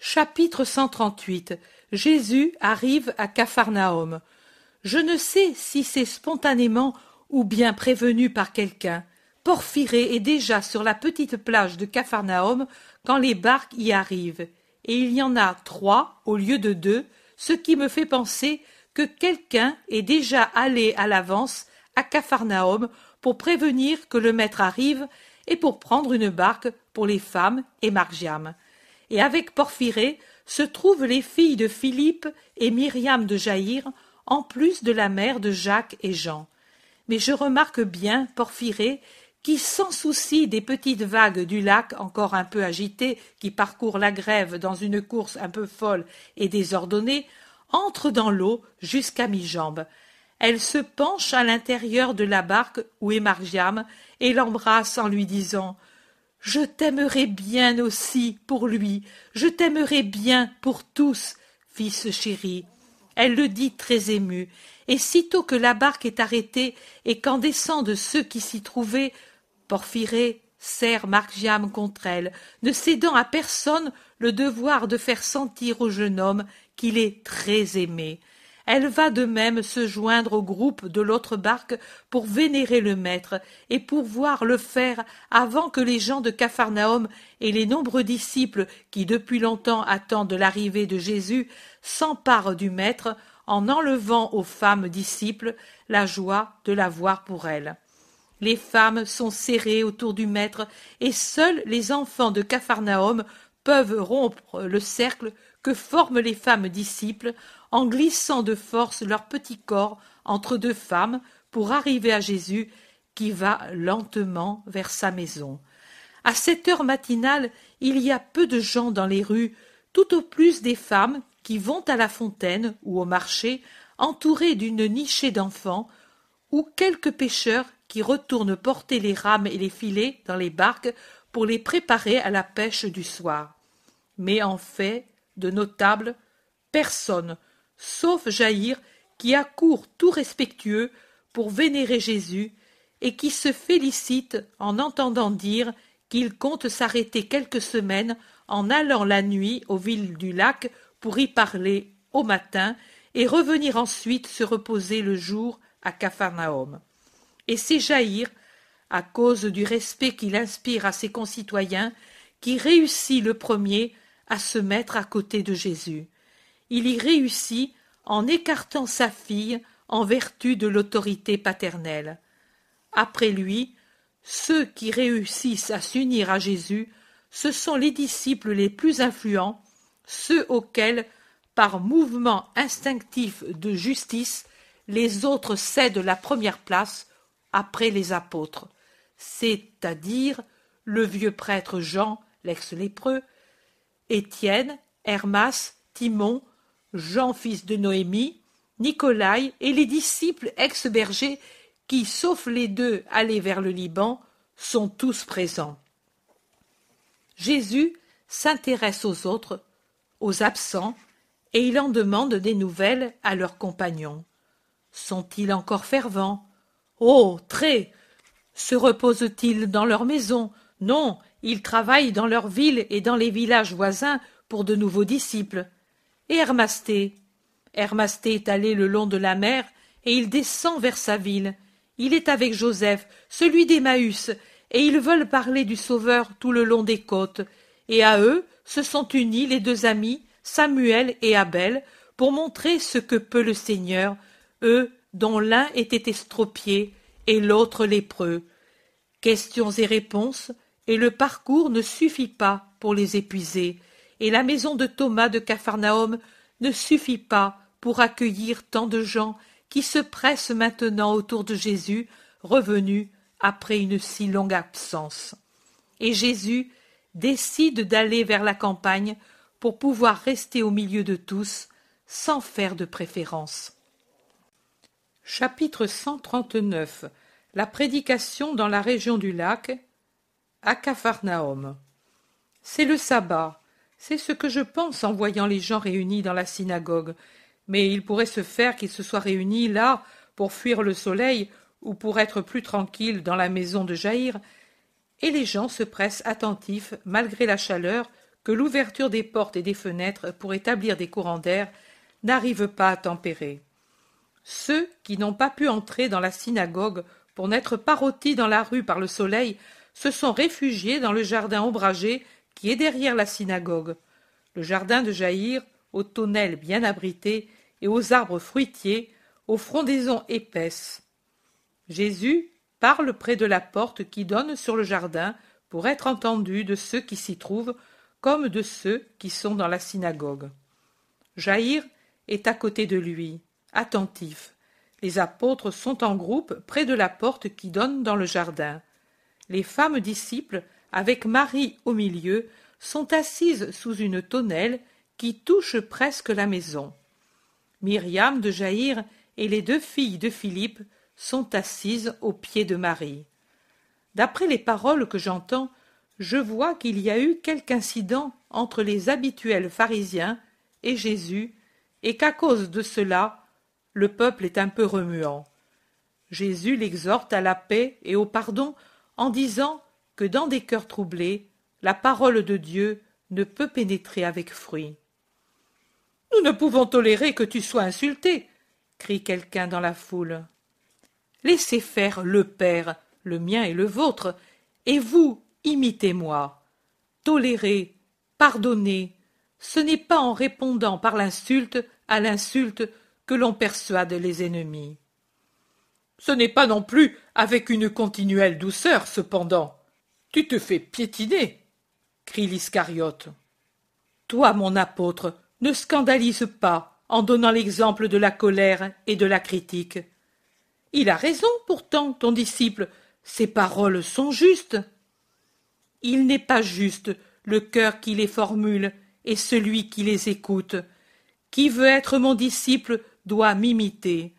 Chapitre 138 Jésus arrive à Capharnaüm. Je ne sais si c'est spontanément ou bien prévenu par quelqu'un. Porphyrée est déjà sur la petite plage de Capharnaüm quand les barques y arrivent, et il y en a trois au lieu de deux, ce qui me fait penser que quelqu'un est déjà allé à l'avance à Capharnaüm pour prévenir que le maître arrive et pour prendre une barque pour les femmes et Margiam. Et avec Porphyrée se trouvent les filles de Philippe et Myriam de Jaïr, en plus de la mère de Jacques et Jean. Mais je remarque bien Porphyrée qui, sans souci des petites vagues du lac encore un peu agitées qui parcourent la grève dans une course un peu folle et désordonnée, entre dans l'eau jusqu'à mi-jambe. Elle se penche à l'intérieur de la barque où est Margiam et l'embrasse en lui disant Je t'aimerai bien aussi pour lui, je t'aimerai bien pour tous, fils chéri. Elle le dit très émue, et sitôt que la barque est arrêtée et qu'en descendent ceux qui s'y trouvaient, Porphyrée serre Margiam contre elle, ne cédant à personne le devoir de faire sentir au jeune homme qu'il est très aimé elle va de même se joindre au groupe de l'autre barque pour vénérer le maître et pour voir le faire avant que les gens de capharnaüm et les nombreux disciples qui depuis longtemps attendent l'arrivée de jésus s'emparent du maître en enlevant aux femmes disciples la joie de la voir pour elles. Les femmes sont serrées autour du maître et seuls les enfants de capharnaüm peuvent rompre le cercle que forment les femmes disciples en glissant de force leur petit corps entre deux femmes pour arriver à Jésus qui va lentement vers sa maison. À cette heure matinale, il y a peu de gens dans les rues, tout au plus des femmes qui vont à la fontaine ou au marché entourées d'une nichée d'enfants, ou quelques pêcheurs qui retournent porter les rames et les filets dans les barques pour les préparer à la pêche du soir. Mais en fait, de notable, personne, sauf Jaïr, qui accourt tout respectueux pour vénérer Jésus et qui se félicite en entendant dire qu'il compte s'arrêter quelques semaines en allant la nuit aux villes du lac pour y parler au matin et revenir ensuite se reposer le jour à Capharnaüm. Et c'est Jaïr, à cause du respect qu'il inspire à ses concitoyens, qui réussit le premier à se mettre à côté de Jésus. Il y réussit en écartant sa fille en vertu de l'autorité paternelle. Après lui, ceux qui réussissent à s'unir à Jésus, ce sont les disciples les plus influents, ceux auxquels, par mouvement instinctif de justice, les autres cèdent la première place après les apôtres, c'est-à-dire le vieux prêtre Jean, l'ex-lépreux, Étienne, Hermas, Timon, Jean fils de Noémie, Nicolai et les disciples ex-bergers qui, sauf les deux allés vers le Liban, sont tous présents. Jésus s'intéresse aux autres, aux absents, et il en demande des nouvelles à leurs compagnons. Sont-ils encore fervents? Oh, très Se reposent-ils dans leur maison? Non, ils travaillent dans leur ville et dans les villages voisins pour de nouveaux disciples. Et Hermasté Hermasté est allé le long de la mer et il descend vers sa ville. Il est avec Joseph, celui d'Emmaüs, et ils veulent parler du Sauveur tout le long des côtes. Et à eux se sont unis les deux amis, Samuel et Abel, pour montrer ce que peut le Seigneur, eux dont l'un était estropié et l'autre lépreux. Questions et réponses, et le parcours ne suffit pas pour les épuiser, et la maison de Thomas de Capharnaüm ne suffit pas pour accueillir tant de gens qui se pressent maintenant autour de Jésus, revenu après une si longue absence. Et Jésus décide d'aller vers la campagne pour pouvoir rester au milieu de tous, sans faire de préférence. Chapitre 139 La prédication dans la région du lac à Capharnaüm. C'est le sabbat, c'est ce que je pense en voyant les gens réunis dans la synagogue. Mais il pourrait se faire qu'ils se soient réunis là pour fuir le soleil ou pour être plus tranquilles dans la maison de Jaïr, et les gens se pressent attentifs malgré la chaleur que l'ouverture des portes et des fenêtres pour établir des courants d'air n'arrive pas à tempérer. Ceux qui n'ont pas pu entrer dans la synagogue pour n'être pas rôtis dans la rue par le soleil se sont réfugiés dans le jardin ombragé qui est derrière la synagogue. Le jardin de Jaïr, aux tonnelles bien abritées et aux arbres fruitiers, aux frondaisons épaisses. Jésus parle près de la porte qui donne sur le jardin pour être entendu de ceux qui s'y trouvent comme de ceux qui sont dans la synagogue. Jaïr est à côté de lui, attentif. Les apôtres sont en groupe près de la porte qui donne dans le jardin. Les femmes disciples, avec Marie au milieu, sont assises sous une tonnelle qui touche presque la maison. Myriam de Jaïr et les deux filles de Philippe sont assises aux pieds de Marie. D'après les paroles que j'entends, je vois qu'il y a eu quelque incident entre les habituels pharisiens et Jésus, et qu'à cause de cela, le peuple est un peu remuant. Jésus l'exhorte à la paix et au pardon en disant que dans des cœurs troublés, la parole de Dieu ne peut pénétrer avec fruit. Nous ne pouvons tolérer que tu sois insulté, crie quelqu'un dans la foule. Laissez faire le Père, le mien et le vôtre, et vous, imitez-moi. Tolérez, pardonnez, ce n'est pas en répondant par l'insulte à l'insulte que l'on persuade les ennemis. Ce n'est pas non plus avec une continuelle douceur, cependant. Tu te fais piétiner, crie l'Iscariote. Toi, mon apôtre, ne scandalise pas en donnant l'exemple de la colère et de la critique. Il a raison pourtant, ton disciple, ses paroles sont justes. Il n'est pas juste le cœur qui les formule et celui qui les écoute. Qui veut être mon disciple doit m'imiter.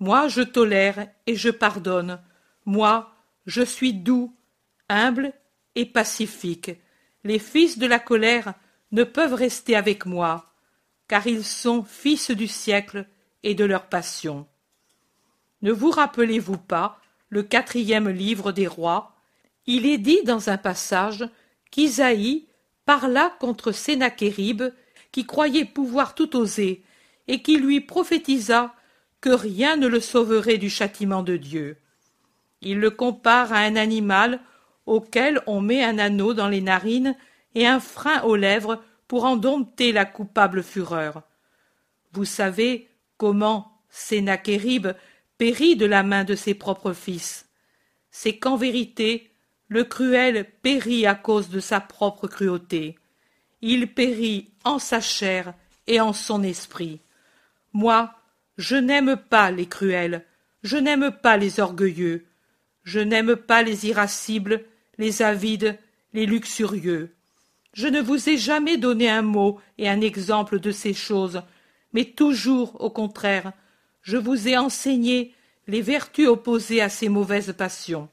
Moi je tolère et je pardonne. Moi je suis doux, humble et pacifique. Les fils de la colère ne peuvent rester avec moi, car ils sont fils du siècle et de leur passion. Ne vous rappelez-vous pas le quatrième livre des rois? Il est dit dans un passage qu'Isaïe parla contre Sénachérib, qui croyait pouvoir tout oser, et qui lui prophétisa que rien ne le sauverait du châtiment de Dieu. Il le compare à un animal auquel on met un anneau dans les narines et un frein aux lèvres pour en dompter la coupable fureur. Vous savez comment Sénachérib périt de la main de ses propres fils. C'est qu'en vérité, le cruel périt à cause de sa propre cruauté. Il périt en sa chair et en son esprit. Moi, je n'aime pas les cruels, je n'aime pas les orgueilleux, je n'aime pas les irascibles, les avides, les luxurieux. Je ne vous ai jamais donné un mot et un exemple de ces choses, mais toujours, au contraire, je vous ai enseigné les vertus opposées à ces mauvaises passions.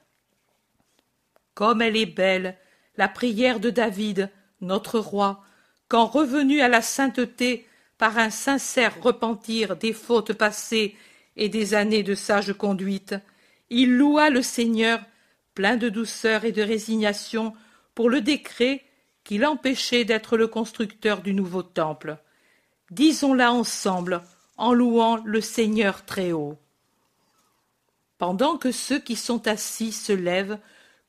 Comme elle est belle, la prière de David, notre roi, quand revenu à la sainteté, par un sincère repentir des fautes passées et des années de sage conduite, il loua le Seigneur, plein de douceur et de résignation, pour le décret qui l'empêchait d'être le constructeur du nouveau temple. Disons-la ensemble, en louant le Seigneur très haut. Pendant que ceux qui sont assis se lèvent,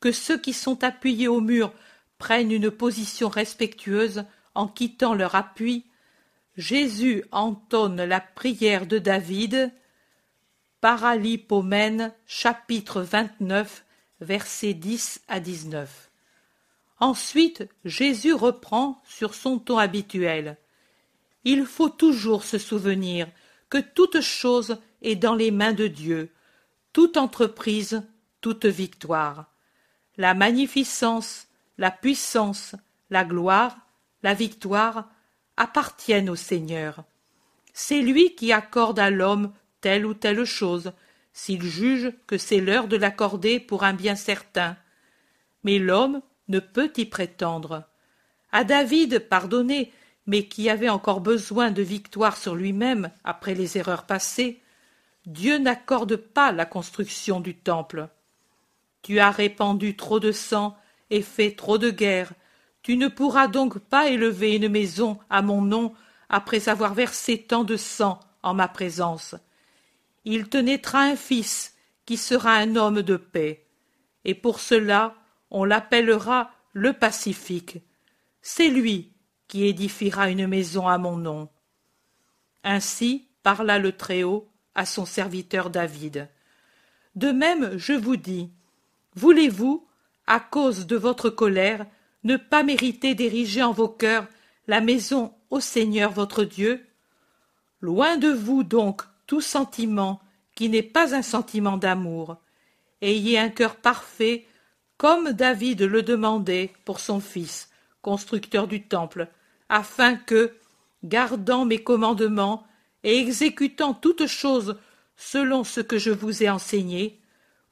que ceux qui sont appuyés au mur prennent une position respectueuse en quittant leur appui, Jésus entonne la prière de David, Paralipomène, chapitre 29, versets 10 à 19. Ensuite, Jésus reprend sur son ton habituel. Il faut toujours se souvenir que toute chose est dans les mains de Dieu, toute entreprise, toute victoire. La magnificence, la puissance, la gloire, la victoire appartiennent au Seigneur. C'est lui qui accorde à l'homme telle ou telle chose, s'il juge que c'est l'heure de l'accorder pour un bien certain. Mais l'homme ne peut y prétendre. À David, pardonné, mais qui avait encore besoin de victoire sur lui-même après les erreurs passées, Dieu n'accorde pas la construction du temple. Tu as répandu trop de sang et fait trop de guerre, Tu ne pourras donc pas élever une maison à mon nom après avoir versé tant de sang en ma présence. Il te naîtra un fils qui sera un homme de paix, et pour cela on l'appellera le Pacifique. C'est lui qui édifiera une maison à mon nom. Ainsi parla le Très-Haut à son serviteur David. De même, je vous dis, voulez-vous, à cause de votre colère, ne pas mériter d'ériger en vos cœurs la maison au Seigneur votre Dieu? Loin de vous donc tout sentiment qui n'est pas un sentiment d'amour. Ayez un cœur parfait, comme David le demandait pour son fils, constructeur du temple, afin que, gardant mes commandements et exécutant toutes choses selon ce que je vous ai enseigné,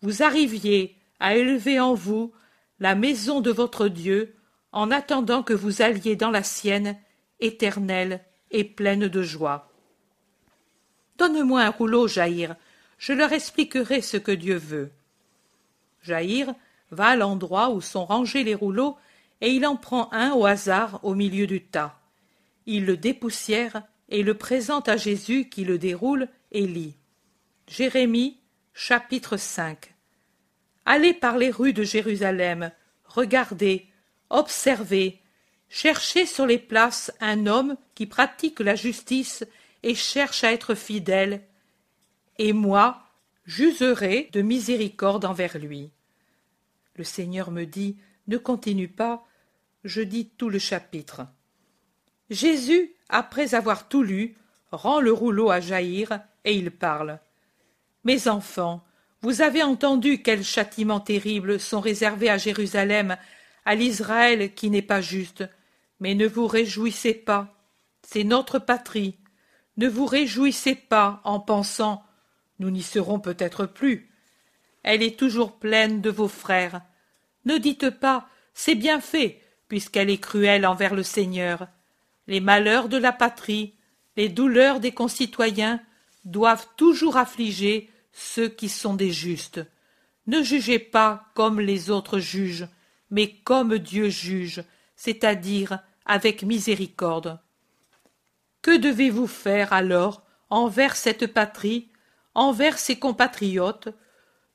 vous arriviez à élever en vous la maison de votre Dieu, en attendant que vous alliez dans la sienne, éternelle et pleine de joie. Donne-moi un rouleau, Jaïr, je leur expliquerai ce que Dieu veut. Jaïr va à l'endroit où sont rangés les rouleaux et il en prend un au hasard au milieu du tas. Il le dépoussière et le présente à Jésus qui le déroule et lit. Jérémie, chapitre 5 Allez par les rues de Jérusalem, regardez, observez, cherchez sur les places un homme qui pratique la justice et cherche à être fidèle, et moi, j'userai de miséricorde envers lui. Le Seigneur me dit, ne continue pas, je dis tout le chapitre. Jésus, après avoir tout lu, rend le rouleau à Jaïr, et il parle. Mes enfants, vous avez entendu quels châtiments terribles sont réservés à Jérusalem, à l'Israël qui n'est pas juste. Mais ne vous réjouissez pas, c'est notre patrie. Ne vous réjouissez pas en pensant nous n'y serons peut-être plus. Elle est toujours pleine de vos frères. Ne dites pas c'est bien fait, puisqu'elle est cruelle envers le Seigneur. Les malheurs de la patrie, les douleurs des concitoyens doivent toujours affliger ceux qui sont des justes. Ne jugez pas comme les autres jugent, mais comme Dieu juge, c'est-à-dire avec miséricorde. Que devez-vous faire alors envers cette patrie, envers ses compatriotes,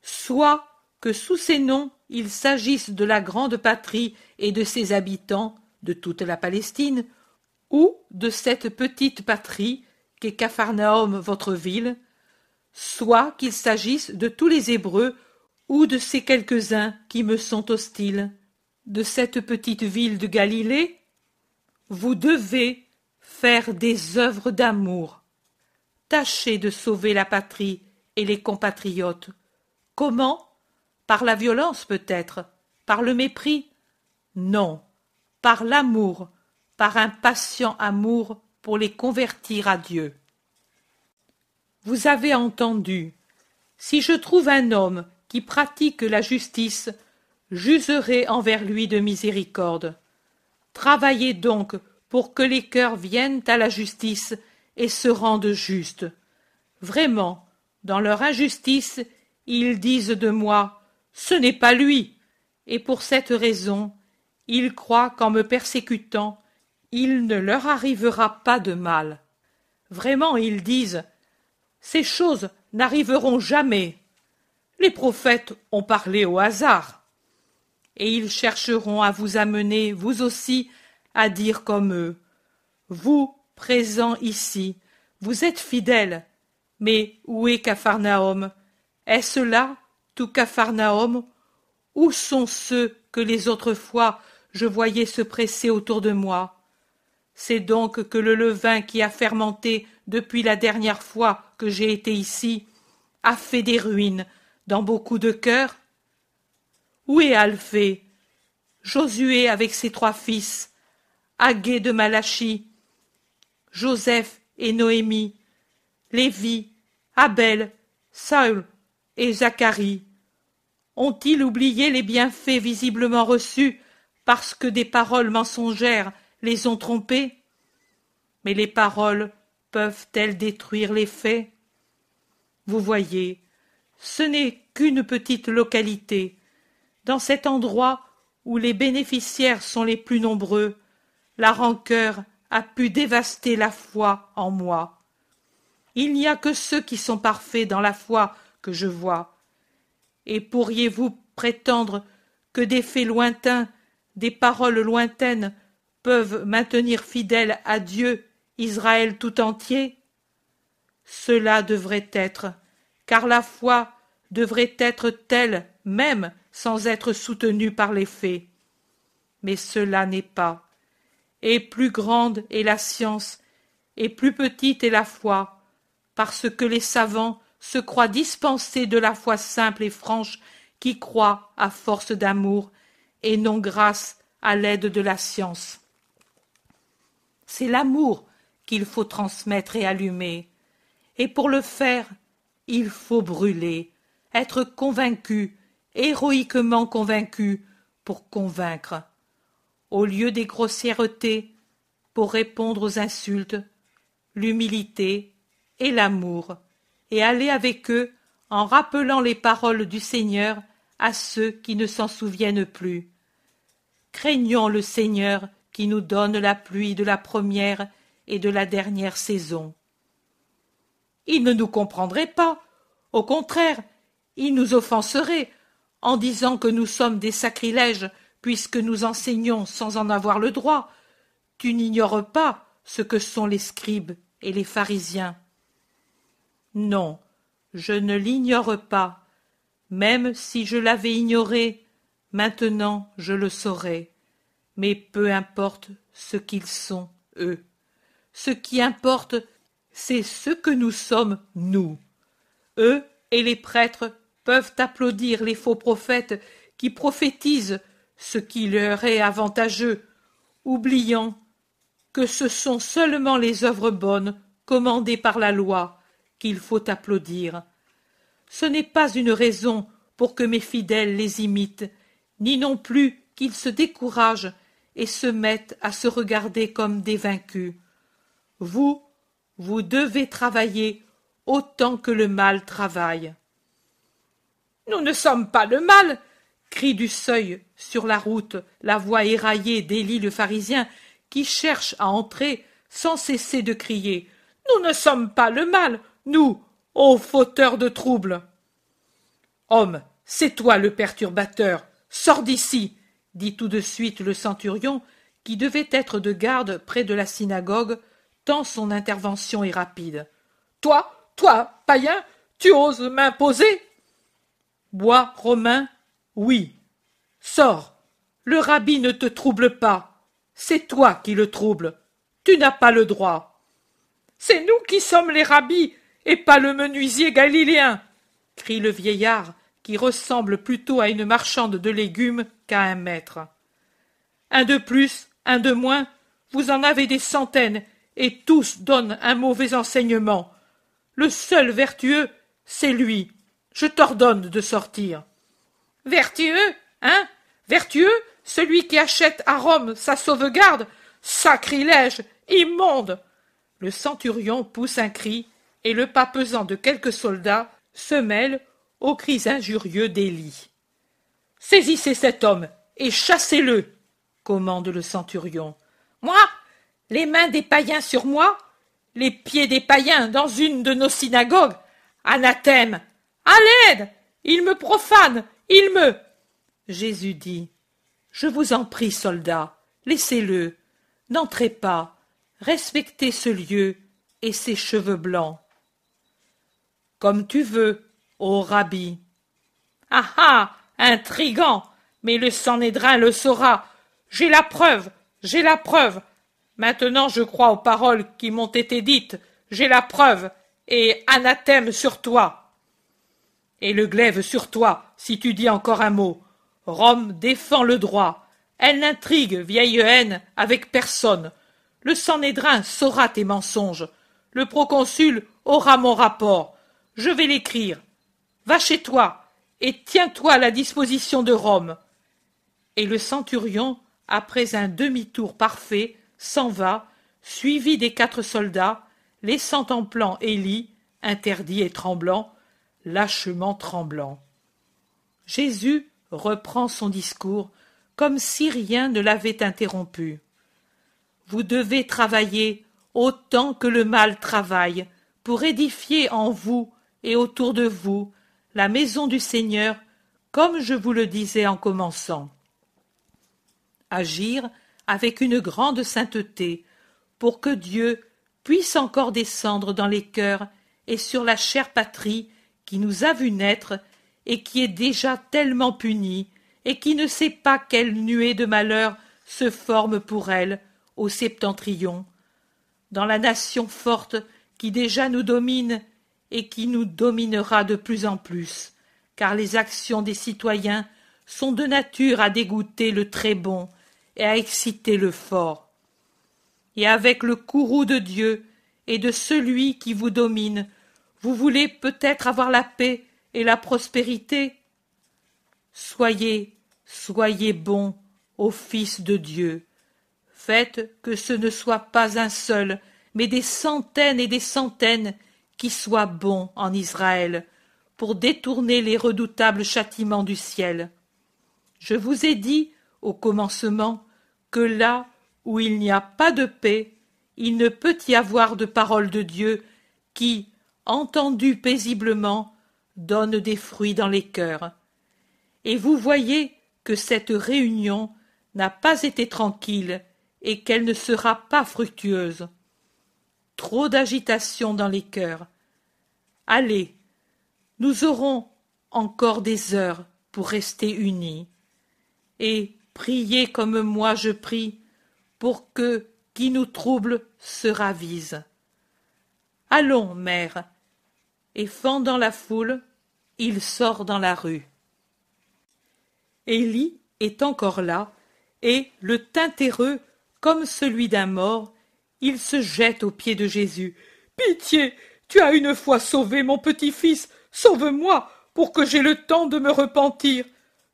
soit que sous ces noms il s'agisse de la grande patrie et de ses habitants, de toute la Palestine, ou de cette petite patrie qu'est Capharnaüm votre ville, soit qu'il s'agisse de tous les Hébreux ou de ces quelques-uns qui me sont hostiles, de cette petite ville de Galilée, vous devez faire des œuvres d'amour. Tâchez de sauver la patrie et les compatriotes. Comment? Par la violence peut-être? Par le mépris? Non, par l'amour, par un patient amour pour les convertir à Dieu. Vous avez entendu. Si je trouve un homme qui pratique la justice, j'userai envers lui de miséricorde. Travaillez donc pour que les cœurs viennent à la justice et se rendent justes. Vraiment, dans leur injustice, ils disent de moi Ce n'est pas lui. Et pour cette raison, ils croient qu'en me persécutant, il ne leur arrivera pas de mal. Vraiment, ils disent ces choses n'arriveront jamais. Les prophètes ont parlé au hasard. Et ils chercheront à vous amener, vous aussi, à dire comme eux. Vous, présents ici, vous êtes fidèles. Mais où est Capharnaüm? Est-ce là, tout Capharnaüm? Où sont ceux que les autres fois je voyais se presser autour de moi? C'est donc que le levain qui a fermenté depuis la dernière fois que j'ai été ici, a fait des ruines dans beaucoup de cœurs? Où est Alphée? Josué avec ses trois fils, De Malachie, Joseph et Noémie, Lévi, Abel, Saül et Zacharie. Ont-ils oublié les bienfaits visiblement reçus parce que des paroles mensongères les ont trompés? Mais les paroles peuvent-elles détruire les faits? Vous voyez, ce n'est qu'une petite localité. Dans cet endroit où les bénéficiaires sont les plus nombreux, la rancœur a pu dévaster la foi en moi. Il n'y a que ceux qui sont parfaits dans la foi que je vois. Et pourriez-vous prétendre que des faits lointains, des paroles lointaines peuvent maintenir fidèle à Dieu Israël tout entier? Cela devrait être, car la foi devrait être telle même sans être soutenue par les faits. Mais cela n'est pas. Et plus grande est la science, et plus petite est la foi, parce que les savants se croient dispensés de la foi simple et franche qui croit à force d'amour, et non grâce à l'aide de la science. C'est l'amour qu'il faut transmettre et allumer, et pour le faire, il faut brûler, être convaincu, héroïquement convaincu, pour convaincre. Au lieu des grossièretés, pour répondre aux insultes, l'humilité et l'amour, et aller avec eux en rappelant les paroles du Seigneur à ceux qui ne s'en souviennent plus. Craignons le Seigneur qui nous donne la pluie de la première et de la dernière saison. Il ne nous comprendrait pas. Au contraire, il nous offenserait en disant que nous sommes des sacrilèges puisque nous enseignons sans en avoir le droit. Tu n'ignores pas ce que sont les scribes et les pharisiens. Non, je ne l'ignore pas. Même si je l'avais ignoré, maintenant je le saurais. Mais peu importe ce qu'ils sont, eux. Ce qui importe, c'est ce que nous sommes, nous. Eux et les prêtres peuvent applaudir les faux prophètes qui prophétisent ce qui leur est avantageux, oubliant que ce sont seulement les œuvres bonnes commandées par la loi qu'il faut applaudir. Ce n'est pas une raison pour que mes fidèles les imitent, ni non plus qu'ils se découragent et se mettent à se regarder comme des vaincus. Vous, vous devez travailler autant que le mal travaille. Nous ne sommes pas le mal, crie du seuil sur la route la voix éraillée d'Élie le pharisien qui cherche à entrer sans cesser de crier. Nous ne sommes pas le mal, nous, ô fauteur de troubles. Homme, c'est toi le perturbateur. Sors d'ici, dit tout de suite le centurion, qui devait être de garde près de la synagogue, tant son intervention est rapide. Toi, toi, païen, tu oses m'imposer? Bois, Romain, oui. Sors. Le rabbi ne te trouble pas. C'est toi qui le troubles. Tu n'as pas le droit. C'est nous qui sommes les rabbis, et pas le menuisier galiléen. crie le vieillard, qui ressemble plutôt à une marchande de légumes qu'à un maître. Un de plus, un de moins, vous en avez des centaines, et tous donnent un mauvais enseignement. Le seul vertueux, c'est lui. Je t'ordonne de sortir. Vertueux, hein? Vertueux, celui qui achète à Rome sa sauvegarde Sacrilège Immonde Le centurion pousse un cri, et le pas pesant de quelques soldats se mêle aux cris injurieux d'Élie. Saisissez cet homme et chassez-le, commande le centurion. Moi Les mains des païens sur moi Les pieds des païens dans une de nos synagogues Anathème À l'aide Il me profane Il me. Jésus dit. Je vous en prie, soldats, laissez-le. N'entrez pas. Respectez ce lieu et ses cheveux blancs. Comme tu veux, ô rabbi. Ah ah Intrigant Mais le Sanhédrin le saura. J'ai la preuve J'ai la preuve Maintenant je crois aux paroles qui m'ont été dites. J'ai la preuve Et anathème sur toi Et le glaive sur toi, si tu dis encore un mot. Rome défend le droit. Elle n'intrigue, vieille haine, avec personne. Le Sanhédrin saura tes mensonges. Le proconsul aura mon rapport. Je vais l'écrire. Va chez toi et tiens-toi à la disposition de Rome. Et le centurion, après un demi-tour parfait, s'en va, suivi des quatre soldats, laissant en plan Élie, interdit et tremblant, lâchement tremblant. Jésus reprend son discours comme si rien ne l'avait interrompu. Vous devez travailler autant que le mal travaille pour édifier en vous et autour de vous la maison du Seigneur, comme je vous le disais en commençant. Agir avec une grande sainteté, pour que Dieu puisse encore descendre dans les cœurs et sur la chère patrie qui nous a vu naître et qui est déjà tellement punie et qui ne sait pas quelle nuée de malheur se forme pour elle au septentrion, dans la nation forte qui déjà nous domine et qui nous dominera de plus en plus, car les actions des citoyens sont de nature à dégoûter le très bon et à exciter le fort. Et avec le courroux de Dieu et de celui qui vous domine, vous voulez peut-être avoir la paix et la prospérité. Soyez, soyez bons ô Fils de Dieu. Faites que ce ne soit pas un seul, mais des centaines et des centaines qui soient bons en Israël, pour détourner les redoutables châtiments du ciel. Je vous ai dit, au commencement, que là où il n'y a pas de paix, il ne peut y avoir de parole de Dieu qui, entendue paisiblement, donne des fruits dans les cœurs. Et vous voyez que cette réunion n'a pas été tranquille et qu'elle ne sera pas fructueuse trop d'agitation dans les cœurs. Allez, nous aurons encore des heures pour rester unis. Et priez comme moi je prie, pour que qui nous trouble se ravise. Allons, mère. Et fendant la foule, il sort dans la rue. Élie est encore là, et le teint terreux comme celui d'un mort, il se jette aux pieds de Jésus. Pitié. Tu as une fois sauvé mon petit-fils. Sauve-moi pour que j'aie le temps de me repentir.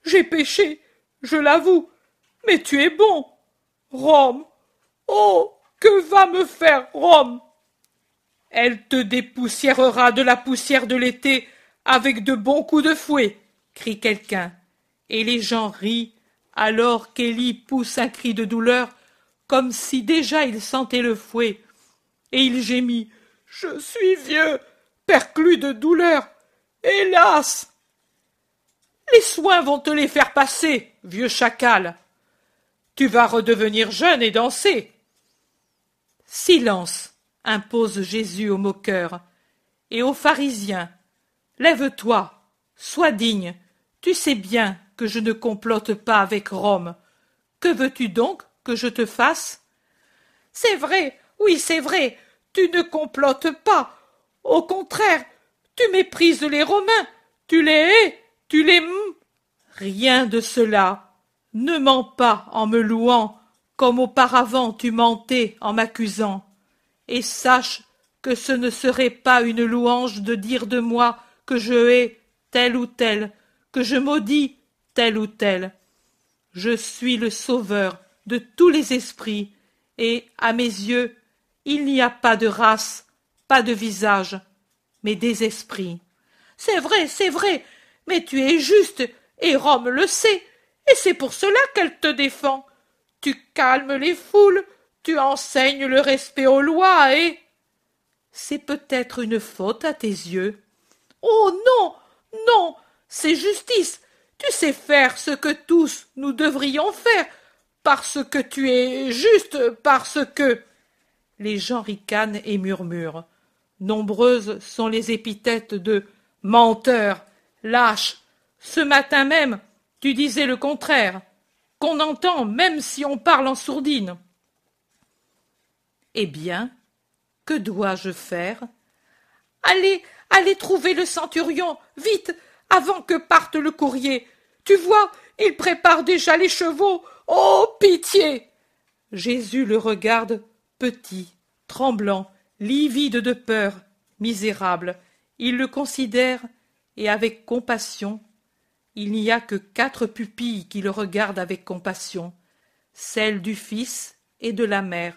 J'ai péché, je l'avoue. Mais tu es bon. Rome. Oh. Que va me faire Rome? Elle te dépoussiérera de la poussière de l'été avec de bons coups de fouet, crie quelqu'un. Et les gens rient, alors qu'Élie pousse un cri de douleur comme si déjà il sentait le fouet, et il gémit. Je suis vieux, perclus de douleur. Hélas. Les soins vont te les faire passer, vieux chacal. Tu vas redevenir jeune et danser. Silence, impose Jésus aux moqueurs et aux pharisiens. Lève-toi, sois digne. Tu sais bien que je ne complote pas avec Rome. Que veux-tu donc que je te fasse? C'est vrai, oui, c'est vrai, tu ne complotes pas. Au contraire, tu méprises les Romains, tu les hais, tu les Rien de cela. Ne mens pas en me louant, comme auparavant tu mentais en m'accusant. Et sache que ce ne serait pas une louange de dire de moi que je hais tel ou tel, que je maudis tel ou tel. Je suis le sauveur de tous les esprits, et, à mes yeux, il n'y a pas de race, pas de visage, mais des esprits. C'est vrai, c'est vrai, mais tu es juste, et Rome le sait, et c'est pour cela qu'elle te défend. Tu calmes les foules, tu enseignes le respect aux lois, et. C'est peut-être une faute à tes yeux. Oh non, non, c'est justice. Tu sais faire ce que tous nous devrions faire, parce que tu es juste, parce que. Les gens ricanent et murmurent. Nombreuses sont les épithètes de menteur, lâche. Ce matin même, tu disais le contraire, qu'on entend même si on parle en sourdine. Eh bien, que dois-je faire? Allez, allez trouver le centurion, vite, avant que parte le courrier. Tu vois, il prépare déjà les chevaux. Oh. Pitié. Jésus le regarde petit, tremblant, livide de peur, misérable. Il le considère, et avec compassion. Il n'y a que quatre pupilles qui le regardent avec compassion, celle du Fils et de la mère.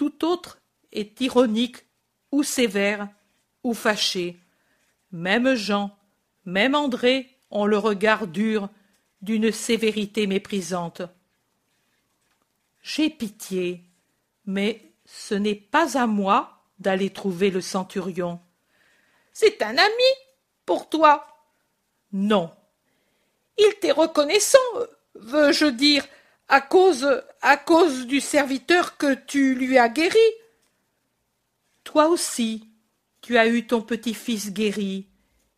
Tout autre est ironique ou sévère ou fâché. Même Jean, même André ont le regard dur, d'une sévérité méprisante. J'ai pitié, mais ce n'est pas à moi d'aller trouver le centurion. C'est un ami pour toi. Non. Il t'est reconnaissant, veux-je dire, à cause du serviteur que tu lui as guéri. Toi aussi, tu as eu ton petit-fils guéri,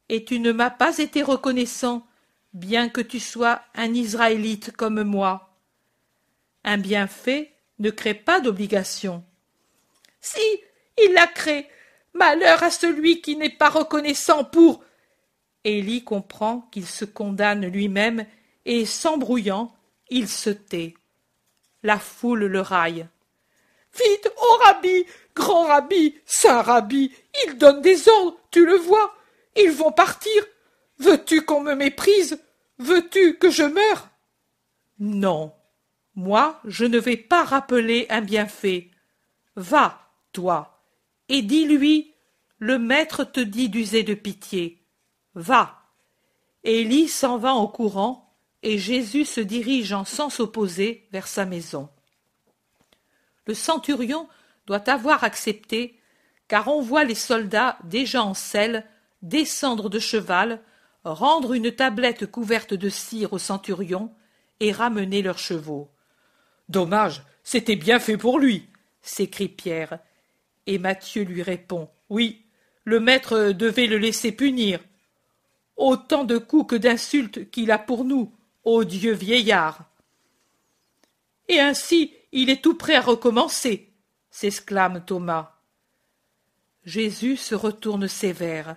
et tu ne m'as pas été reconnaissant, bien que tu sois un Israélite comme moi. Un bienfait ne crée pas d'obligation. Si, il la crée. Malheur à celui qui n'est pas reconnaissant pour. Élie comprend qu'il se condamne lui-même et, s'embrouillant, il se tait. La foule le raille. Vite, ô rabbi, grand rabbi, saint rabbi, ils donnent des ordres, tu le vois. Ils vont partir. Veux-tu qu'on me méprise? Veux-tu que je meure? Non. Moi, je ne vais pas rappeler un bienfait. Va, toi, et dis-lui Le maître te dit d'user de pitié. Va. Élie s'en va en courant et Jésus se dirige en sens opposé vers sa maison. Le centurion doit avoir accepté, car on voit les soldats déjà en selle descendre de cheval, rendre une tablette couverte de cire au centurion et ramener leurs chevaux. Dommage, c'était bien fait pour lui, s'écrie Pierre. Et Matthieu lui répond. Oui, le maître devait le laisser punir. Autant de coups que d'insultes qu'il a pour nous, Dieu vieillard. Et ainsi il est tout prêt à recommencer, s'exclame Thomas. Jésus se retourne sévère.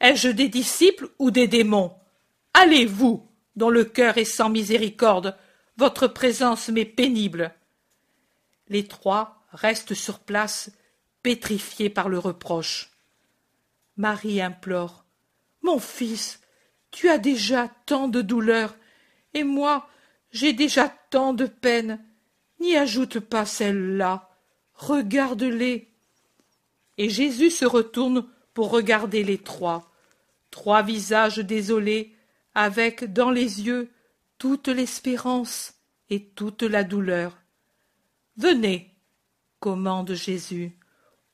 Ai-je des disciples ou des démons? Allez, vous, dont le cœur est sans miséricorde, votre présence m'est pénible. Les trois restent sur place, pétrifiés par le reproche. Marie implore. Mon fils, tu as déjà tant de douleurs et moi, j'ai déjà tant de peine. N'y ajoute pas celle-là. Regarde-les. Et Jésus se retourne pour regarder les trois. Trois visages désolés, avec dans les yeux toute l'espérance et toute la douleur. Venez, commande Jésus.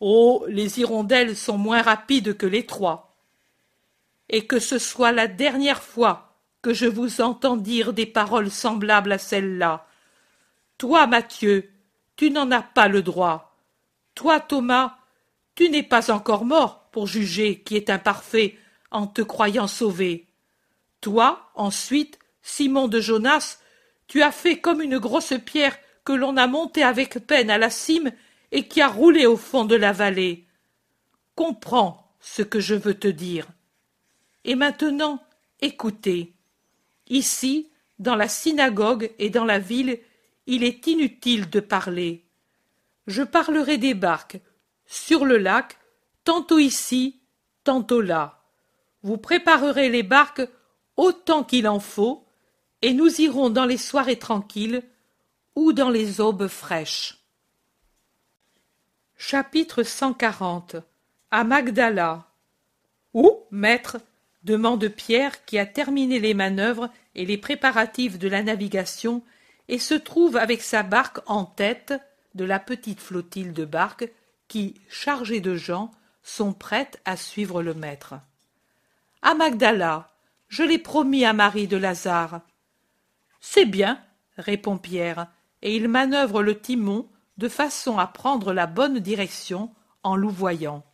Oh, les hirondelles sont moins rapides que les trois. Et que ce soit la dernière fois que je vous entends dire des paroles semblables à celles-là. Toi, Mathieu, tu n'en as pas le droit. Toi, Thomas, tu n'es pas encore mort pour juger qui est imparfait en te croyant sauvé. Toi, ensuite, Simon de Jonas, tu as fait comme une grosse pierre que l'on a montée avec peine à la cime et qui a roulé au fond de la vallée. Comprends ce que je veux te dire. Et maintenant, écoutez. Ici, dans la synagogue et dans la ville, il est inutile de parler. Je parlerai des barques, sur le lac, tantôt ici, tantôt là. Vous préparerez les barques autant qu'il en faut, et nous irons dans les soirées tranquilles ou dans les aubes fraîches. Chapitre 140 À Magdala. Où, maître? Demande Pierre qui a terminé les manœuvres et les préparatifs de la navigation et se trouve avec sa barque en tête de la petite flottille de barques qui, chargées de gens, sont prêtes à suivre le maître. À Magdala, je l'ai promis à Marie de Lazare. C'est bien, répond Pierre, et il manœuvre le timon de façon à prendre la bonne direction en louvoyant.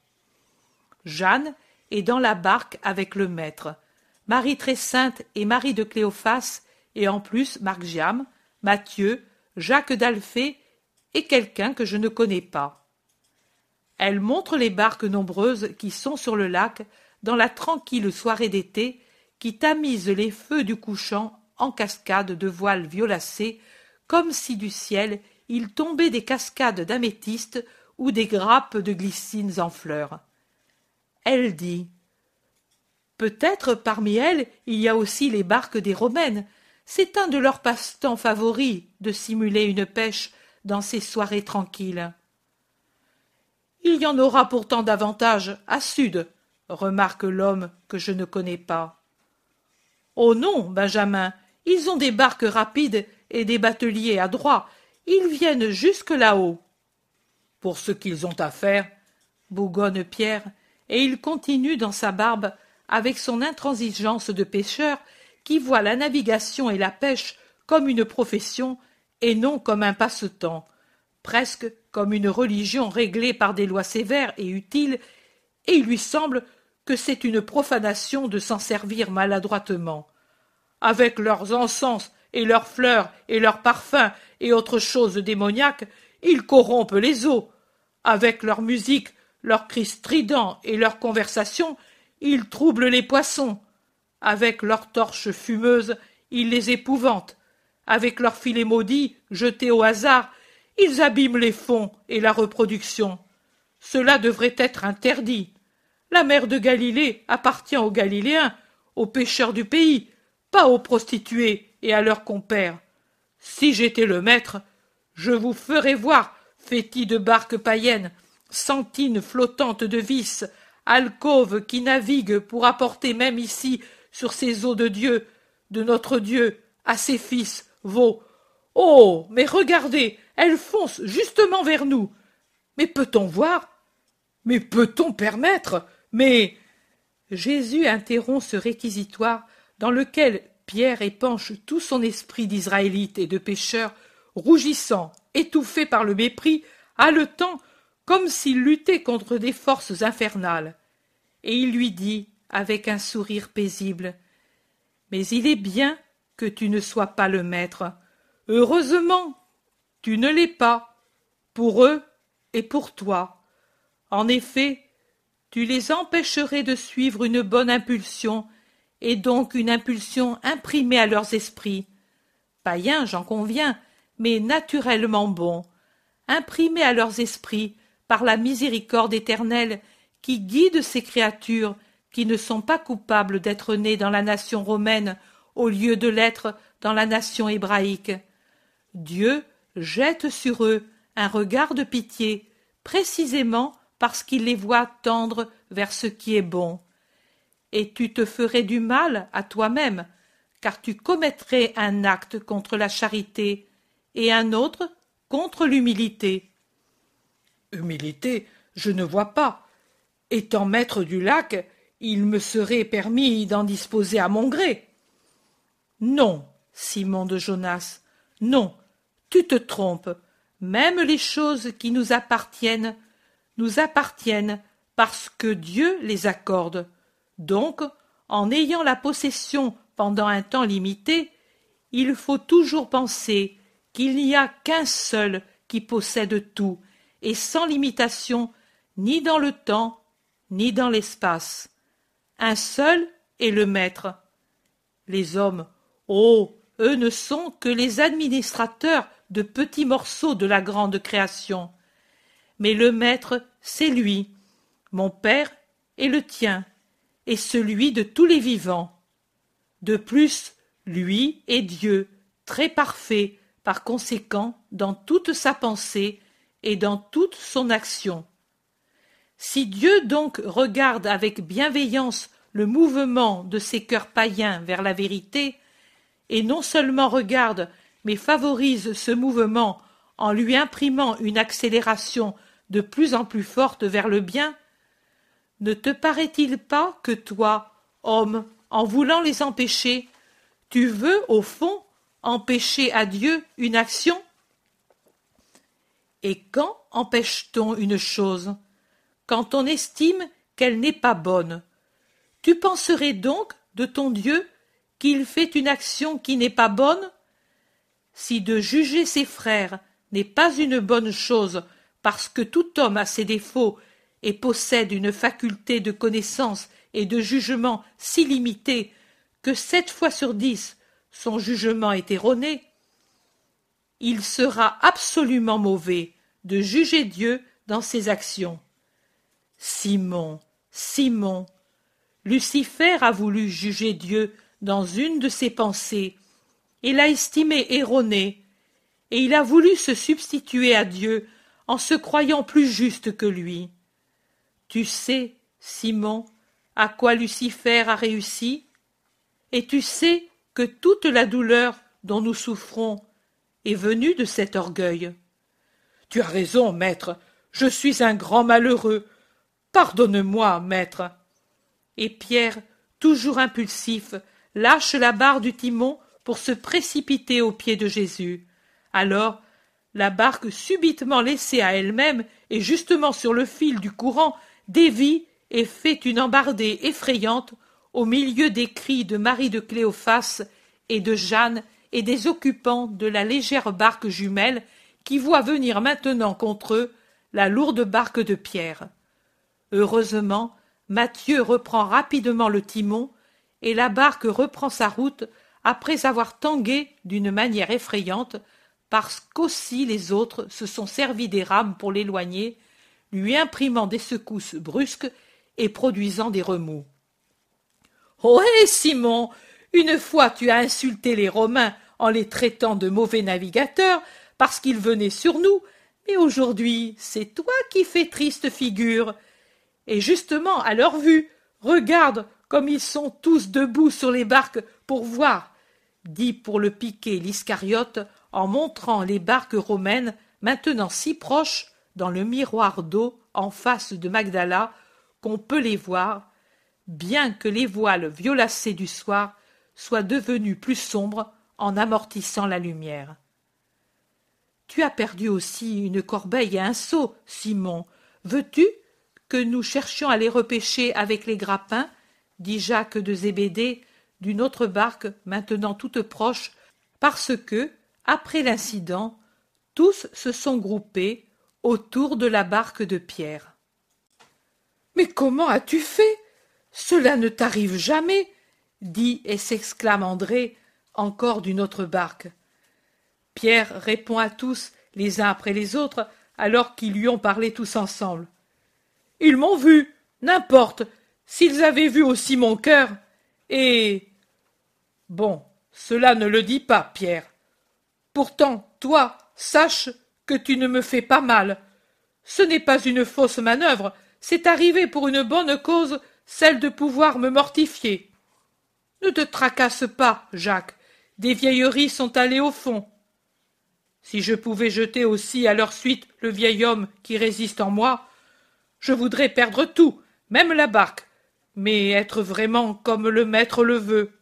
Jeanne et dans la barque avec le maître. Marie très sainte et Marie de Cléophas, et en plus Marc Giam, Mathieu, Jacques d'Alphée et quelqu'un que je ne connais pas. Elle montre les barques nombreuses qui sont sur le lac dans la tranquille soirée d'été qui tamise les feux du couchant en cascades de voiles violacées, comme si du ciel il tombait des cascades d'améthyste ou des grappes de glycines en fleurs elle dit peut-être parmi elles il y a aussi les barques des romaines c'est un de leurs passe-temps favoris de simuler une pêche dans ces soirées tranquilles il y en aura pourtant davantage à sud remarque l'homme que je ne connais pas oh non benjamin Ils ont des barques rapides et des bateliers adroits. Ils viennent jusque là-haut. Pour ce qu'ils ont à faire, bougonne Pierre, et il continue dans sa barbe avec son intransigeance de pêcheur qui voit la navigation et la pêche comme une profession et non comme un passe-temps, presque comme une religion réglée par des lois sévères et utiles, et il lui semble que c'est une profanation de s'en servir maladroitement. Avec leurs encens et leurs fleurs et leurs parfums et autres choses démoniaques, ils corrompent les eaux. Avec leur musique, leurs cris stridents et leurs conversations, ils troublent les poissons. Avec leurs torches fumeuses, ils les épouvantent. Avec leurs filets maudits, jetés au hasard, ils abîment les fonds et la reproduction. Cela devrait être interdit. La mer de Galilée appartient aux Galiléens, aux pêcheurs du pays, pas aux prostituées et à leurs compères. Si j'étais le maître, je vous ferais voir, fétis de barques païennes, sentines flottantes de vis, alcôves qui naviguent pour apporter même ici, sur ces eaux de Dieu, de notre Dieu, à ses fils, vos. Oh. Mais regardez. Elles foncent justement vers nous. Mais peut-on voir? Mais peut-on permettre? Mais. Jésus interrompt ce réquisitoire dans lequel Pierre épanche tout son esprit d'Israélite et de pécheur, rougissant, étouffé par le mépris, haletant, comme s'il luttait contre des forces infernales. Et il lui dit, avec un sourire paisible, Mais il est bien que tu ne sois pas le maître. Heureusement, tu ne l'es pas, pour eux et pour toi. En effet, tu les empêcherais de suivre une bonne impulsion, et donc une impulsion imprimée à leurs esprits. Païens, j'en conviens, mais naturellement bons, imprimés à leurs esprits par la miséricorde éternelle qui guide ces créatures qui ne sont pas coupables d'être nées dans la nation romaine au lieu de l'être dans la nation hébraïque. Dieu jette sur eux un regard de pitié, précisément parce qu'il les voit tendre vers ce qui est bon. Et tu te ferais du mal à toi-même, car tu commettrais un acte contre la charité et un autre contre l'humilité. Humilité, je ne vois pas. Étant maître du lac, il me serait permis d'en disposer à mon gré. Non, Simon de Jonas, non, tu te trompes. Même les choses qui nous appartiennent nous appartiennent parce que Dieu les accorde. Donc, en ayant la possession pendant un temps limité, il faut toujours penser qu'il n'y a qu'un seul qui possède tout, et sans limitation, ni dans le temps, ni dans l'espace. Un seul est le maître. Les hommes, oh, eux ne sont que les administrateurs de petits morceaux de la grande création. Mais le maître, c'est lui, mon père et le tien, et celui de tous les vivants. De plus, lui est Dieu, très parfait, par conséquent, dans toute sa pensée et dans toute son action. Si Dieu donc regarde avec bienveillance le mouvement de ces cœurs païens vers la vérité, et non seulement regarde, mais favorise ce mouvement en lui imprimant une accélération de plus en plus forte vers le bien, ne te paraît-il pas que toi, homme, en voulant les empêcher, tu veux, au fond, empêcher à Dieu une action Et quand empêche-t-on une chose? Quand on estime qu'elle n'est pas bonne. Tu penserais donc de ton Dieu qu'il fait une action qui n'est pas bonne? Si de juger ses frères n'est pas une bonne chose parce que tout homme a ses défauts et possède une faculté de connaissance et de jugement si limitée que sept fois sur dix son jugement est erroné, il sera absolument mauvais de juger Dieu dans ses actions. Simon, Simon. Lucifer a voulu juger Dieu dans une de ses pensées, et l'a estimé erroné, et il a voulu se substituer à Dieu en se croyant plus juste que lui. Tu sais, Simon, à quoi Lucifer a réussi, et tu sais que toute la douleur dont nous souffrons est de cet orgueil. Tu as raison, maître, je suis un grand malheureux. Pardonne-moi, maître. Et Pierre, toujours impulsif, lâche la barre du timon pour se précipiter aux pieds de Jésus. Alors, la barque subitement laissée à elle-même et justement sur le fil du courant dévie et fait une embardée effrayante au milieu des cris de Marie de Cléophas et de Jeanne et des occupants de la légère barque jumelle qui voient venir maintenant contre eux la lourde barque de Pierre. Heureusement, Matthieu reprend rapidement le timon et la barque reprend sa route après avoir tangué d'une manière effrayante parce qu'aussi les autres se sont servis des rames pour l'éloigner, lui imprimant des secousses brusques et produisant des remous. Ohé, Simon, une fois tu as insulté les Romains en les traitant de mauvais navigateurs parce qu'ils venaient sur nous, mais aujourd'hui c'est toi qui fais triste figure. Et justement, à leur vue, regarde comme ils sont tous debout sur les barques pour voir, dit pour le piquer l'Iscariote en montrant les barques romaines maintenant si proches dans le miroir d'eau en face de Magdala qu'on peut les voir, bien que les voiles violacées du soir soient devenues plus sombres en amortissant la lumière. Tu as perdu aussi une corbeille et un seau, Simon. Veux-tu que nous cherchions à les repêcher avec les grappins dit Jacques de Zébédée d'une autre barque maintenant toute proche, parce que, après l'incident, tous se sont groupés autour de la barque de Pierre. Mais comment as-tu fait? Cela ne t'arrive jamais dit et s'exclame André, encore d'une autre barque. Pierre répond à tous, les uns après les autres, alors qu'ils lui ont parlé tous ensemble. Ils m'ont vu, n'importe, s'ils avaient vu aussi mon cœur, et. Bon, cela ne le dit pas, Pierre. Pourtant, toi, sache que tu ne me fais pas mal. Ce n'est pas une fausse manœuvre, c'est arrivé pour une bonne cause, celle de pouvoir me mortifier. Ne te tracasse pas, Jacques. Des vieilleries sont allées au fond. Si je pouvais jeter aussi à leur suite le vieil homme qui résiste en moi, je voudrais perdre tout, même la barque, mais être vraiment comme le maître le veut.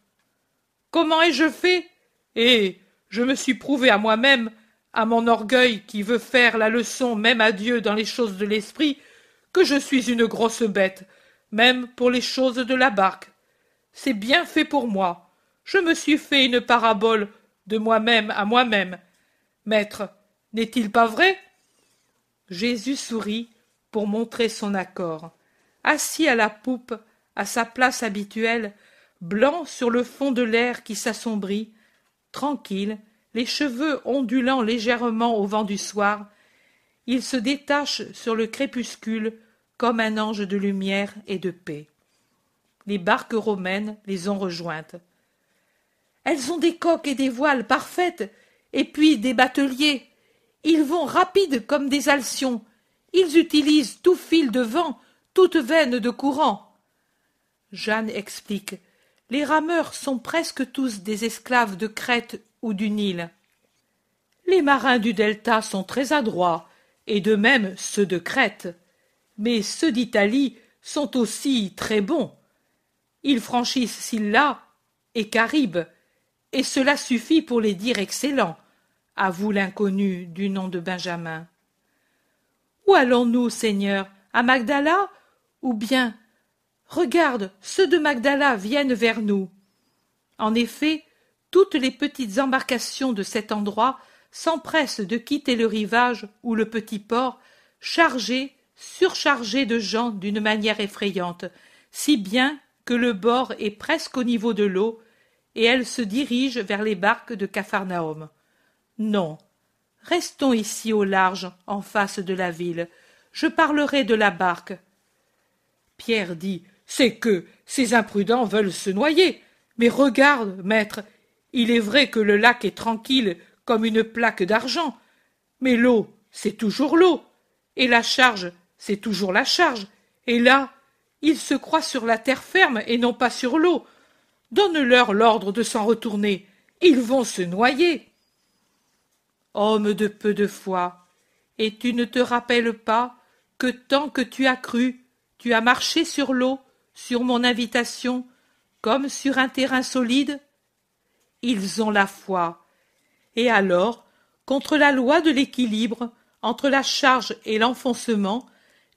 Comment ai-je fait? Eh, je me suis prouvé à moi-même, à mon orgueil qui veut faire la leçon même à Dieu dans les choses de l'esprit, que je suis une grosse bête, même pour les choses de la barque. C'est bien fait pour moi. Je me suis fait une parabole de moi-même à moi-même. Maître, n'est-il pas vrai? Jésus sourit pour montrer son accord. Assis à la poupe, à sa place habituelle, blanc sur le fond de l'air qui s'assombrit, tranquille, les cheveux ondulant légèrement au vent du soir, il se détache sur le crépuscule comme un ange de lumière et de paix. Les barques romaines les ont rejointes. Elles ont des coques et des voiles parfaites, et puis des bateliers. Ils vont rapides comme des alcyons. Ils utilisent tout fil de vent, toute veine de courant. Jeanne explique. Les rameurs sont presque tous des esclaves de Crète ou du Nil. Les marins du delta sont très adroits, et de même ceux de Crète. Mais ceux d'Italie sont aussi très bons. Ils franchissent Silla et Caribe, et cela suffit pour les dire excellents, avoue l'inconnu du nom de Benjamin. Où allons-nous, Seigneur? À Magdala? Ou bien Regarde, ceux de Magdala viennent vers nous. En effet, toutes les petites embarcations de cet endroit s'empressent de quitter le rivage ou le petit port, chargées, surchargées de gens d'une manière effrayante, si bien le bord est presque au niveau de l'eau, et elles se dirigent vers les barques de Capharnaüm. Non. Restons ici au large, en face de la ville. Je parlerai de la barque. Pierre dit c'est que ces imprudents veulent se noyer. Mais regarde, maître, il est vrai que le lac est tranquille comme une plaque d'argent, mais l'eau, c'est toujours l'eau, et la charge, c'est toujours la charge, et là, ils se croient sur la terre ferme et non pas sur l'eau. Donne-leur l'ordre de s'en retourner. Ils vont se noyer. Homme de peu de foi, et tu ne te rappelles pas que tant que tu as cru, tu as marché sur l'eau, sur mon invitation, comme sur un terrain solide? Ils ont la foi. Et alors, contre la loi de l'équilibre, entre la charge et l'enfoncement,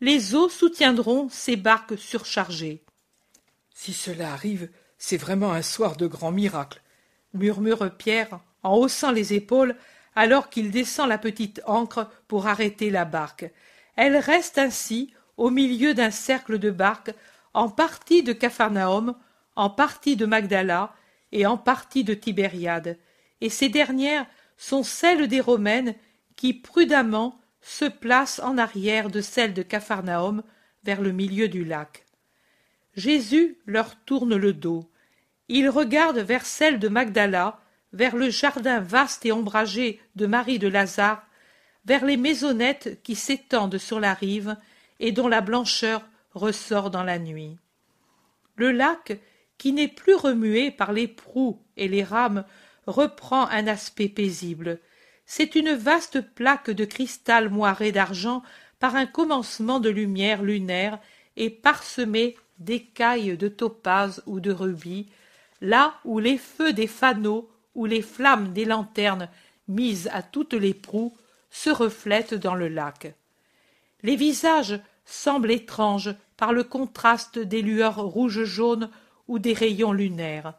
les eaux soutiendront ces barques surchargées. Si cela arrive, c'est vraiment un soir de grand miracle, murmure Pierre en haussant les épaules alors qu'il descend la petite ancre pour arrêter la barque. Elle reste ainsi au milieu d'un cercle de barques, en partie de Capharnaüm, en partie de Magdala et en partie de Tibériade, et ces dernières sont celles des Romaines qui prudemment se placent en arrière de celles de Capharnaüm vers le milieu du lac. Jésus leur tourne le dos. Il regarde vers celle de Magdala, vers le jardin vaste et ombragé de Marie de Lazare, vers les maisonnettes qui s'étendent sur la rive et dont la blancheur ressort dans la nuit. Le lac, qui n'est plus remué par les proues et les rames, reprend un aspect paisible. C'est une vaste plaque de cristal moiré d'argent par un commencement de lumière lunaire et parsemée d'écailles de topaze ou de rubis, là où les feux des fanaux ou les flammes des lanternes mises à toutes les proues se reflètent dans le lac. Les visages semblent étranges par le contraste des lueurs rouge-jaune ou des rayons lunaires.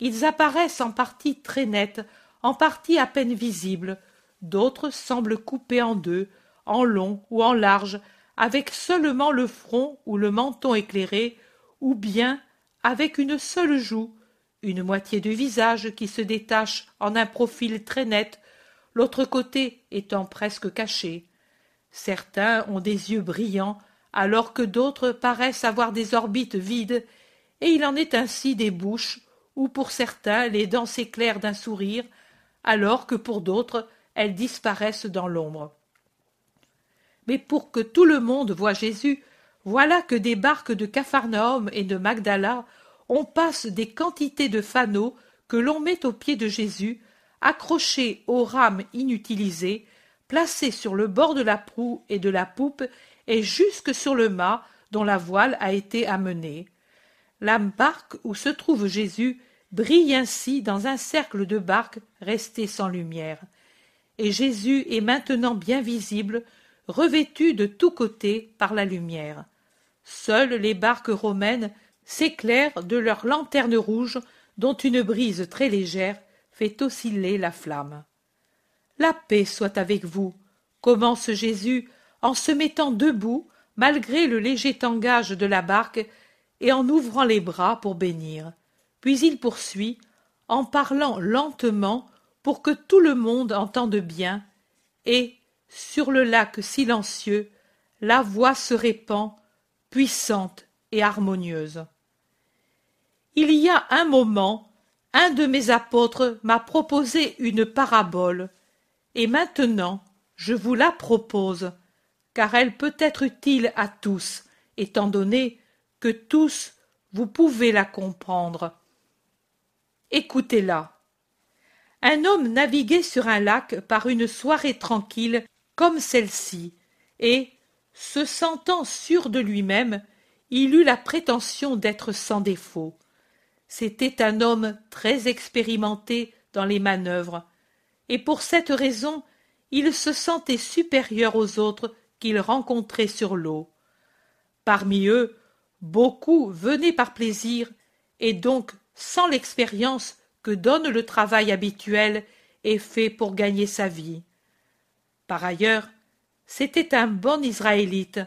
Ils apparaissent en partie très nets, en partie à peine visibles, d'autres semblent coupés en deux, en long ou en large, avec seulement le front ou le menton éclairé, ou bien avec une seule joue, une moitié du visage qui se détache en un profil très net, l'autre côté étant presque caché. Certains ont des yeux brillants, alors que d'autres paraissent avoir des orbites vides, et il en est ainsi des bouches où pour certains les dents s'éclairent d'un sourire, alors que pour d'autres elles disparaissent dans l'ombre. Mais pour que tout le monde voie Jésus, voilà que des barques de Capharnaüm et de Magdala on passe des quantités de fanaux que l'on met aux pieds de Jésus, accrochés aux rames inutilisées, placés sur le bord de la proue et de la poupe et jusque sur le mât dont la voile a été amenée. La barque où se trouve Jésus brille ainsi dans un cercle de barques restées sans lumière. Et Jésus est maintenant bien visible, revêtu de tous côtés par la lumière. Seules les barques romaines s'éclairent de leurs lanternes rouges dont une brise très légère fait osciller la flamme. La paix soit avec vous, commence Jésus en se mettant debout malgré le léger tangage de la barque et en ouvrant les bras pour bénir. Puis il poursuit en parlant lentement pour que tout le monde entende bien, et, sur le lac silencieux, la voix se répand, puissante et harmonieuse. Il y a un moment, un de mes apôtres m'a proposé une parabole, et maintenant je vous la propose, car elle peut être utile à tous, étant donné que tous vous pouvez la comprendre. Écoutez-la. Un homme naviguait sur un lac par une soirée tranquille comme celle-ci, et, se sentant sûr de lui-même, il eut la prétention d'être sans défaut. C'était un homme très expérimenté dans les manœuvres, et pour cette raison il se sentait supérieur aux autres qu'il rencontrait sur l'eau. Parmi eux, beaucoup venaient par plaisir, et donc sans l'expérience que donne le travail habituel et fait pour gagner sa vie. Par ailleurs, c'était un bon Israélite,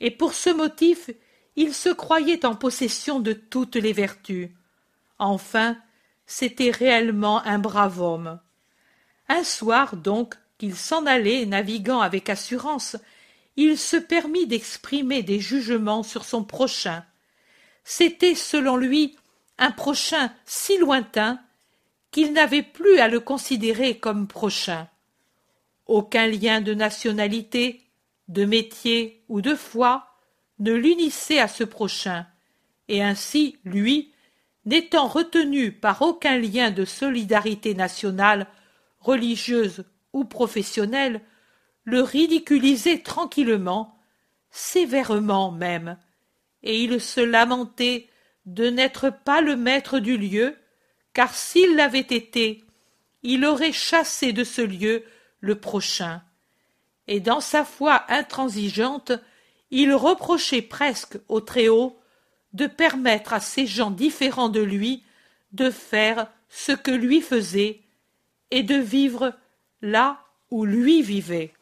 et pour ce motif il se croyait en possession de toutes les vertus. Enfin, c'était réellement un brave homme. Un soir donc qu'il s'en allait naviguant avec assurance, il se permit d'exprimer des jugements sur son prochain. C'était, selon lui, un prochain si lointain qu'il n'avait plus à le considérer comme prochain. Aucun lien de nationalité, de métier ou de foi ne l'unissait à ce prochain, et ainsi, lui, n'étant retenu par aucun lien de solidarité nationale, religieuse ou professionnelle, le ridiculisait tranquillement, sévèrement même, et il se lamentait de n'être pas le maître du lieu, car s'il l'avait été, il aurait chassé de ce lieu le prochain. Et dans sa foi intransigeante, il reprochait presque au Très-Haut de permettre à ces gens différents de lui de faire ce que lui faisait et de vivre là où lui vivait.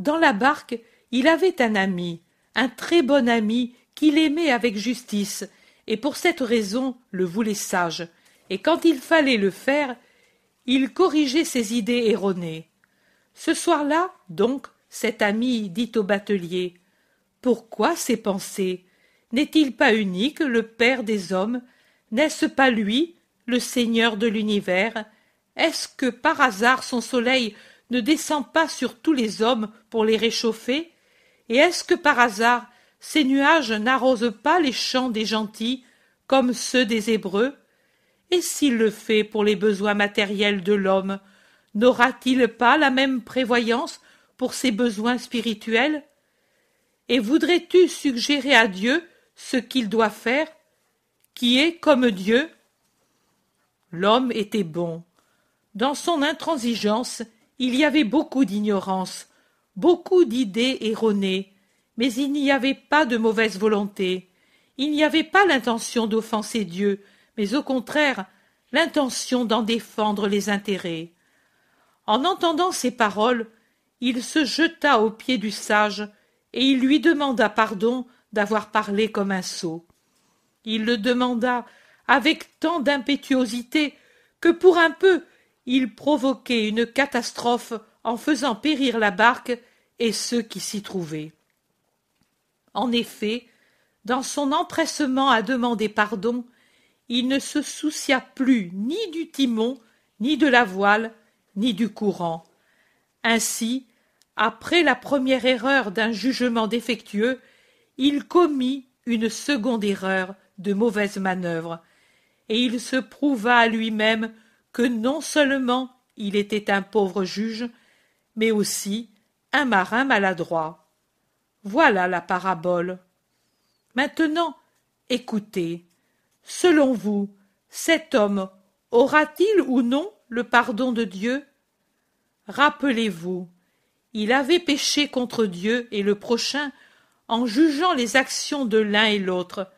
Dans la barque, il avait un ami, un très bon ami aimait avec justice, et pour cette raison le voulait sage, et quand il fallait le faire, il corrigeait ses idées erronées. Ce soir-là, donc, cet ami dit au batelier Pourquoi ces pensées? N'est-il pas unique, le Père des hommes? N'est-ce pas lui, le Seigneur de l'univers? Est-ce que par hasard son soleil ne descend pas sur tous les hommes pour les réchauffer? Et est-ce que par hasard ces nuages n'arrosent pas les champs des gentils comme ceux des Hébreux. Et s'il le fait pour les besoins matériels de l'homme, n'aura-t-il pas la même prévoyance pour ses besoins spirituels? Et voudrais-tu suggérer à Dieu ce qu'il doit faire, qui est comme Dieu? L'homme était bon. Dans son intransigeance, il y avait beaucoup d'ignorance, beaucoup d'idées erronées, mais il n'y avait pas de mauvaise volonté. Il n'y avait pas l'intention d'offenser Dieu, mais au contraire l'intention d'en défendre les intérêts. En entendant ces paroles, il se jeta aux pieds du sage, et il lui demanda pardon d'avoir parlé comme un sot. Il le demanda avec tant d'impétuosité que pour un peu il provoquait une catastrophe en faisant périr la barque et ceux qui s'y trouvaient. En effet, dans son empressement à demander pardon, il ne se soucia plus ni du timon, ni de la voile, ni du courant. Ainsi, après la première erreur d'un jugement défectueux, il commit une seconde erreur de mauvaise manœuvre, et il se prouva à lui-même que non seulement il était un pauvre juge, mais aussi un marin maladroit. Voilà la parabole. Maintenant, écoutez. Selon vous, cet homme aura-t-il ou non le pardon de Dieu? Rappelez-vous, il avait péché contre Dieu et le prochain en jugeant les actions de l'un et l'autre,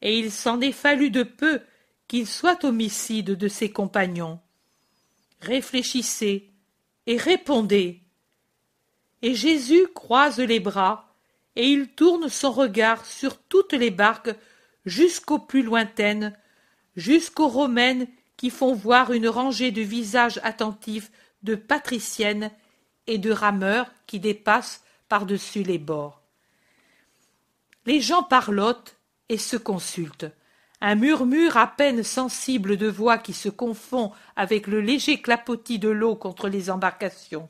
et il s'en est fallu de peu qu'il soit homicide de ses compagnons. Réfléchissez et répondez. Et Jésus croise les bras, et il tourne son regard sur toutes les barques jusqu'aux plus lointaines, jusqu'aux romaines qui font voir une rangée de visages attentifs de patriciennes et de rameurs qui dépassent par-dessus les bords. Les gens parlottent et se consultent. Un murmure à peine sensible de voix qui se confond avec le léger clapotis de l'eau contre les embarcations.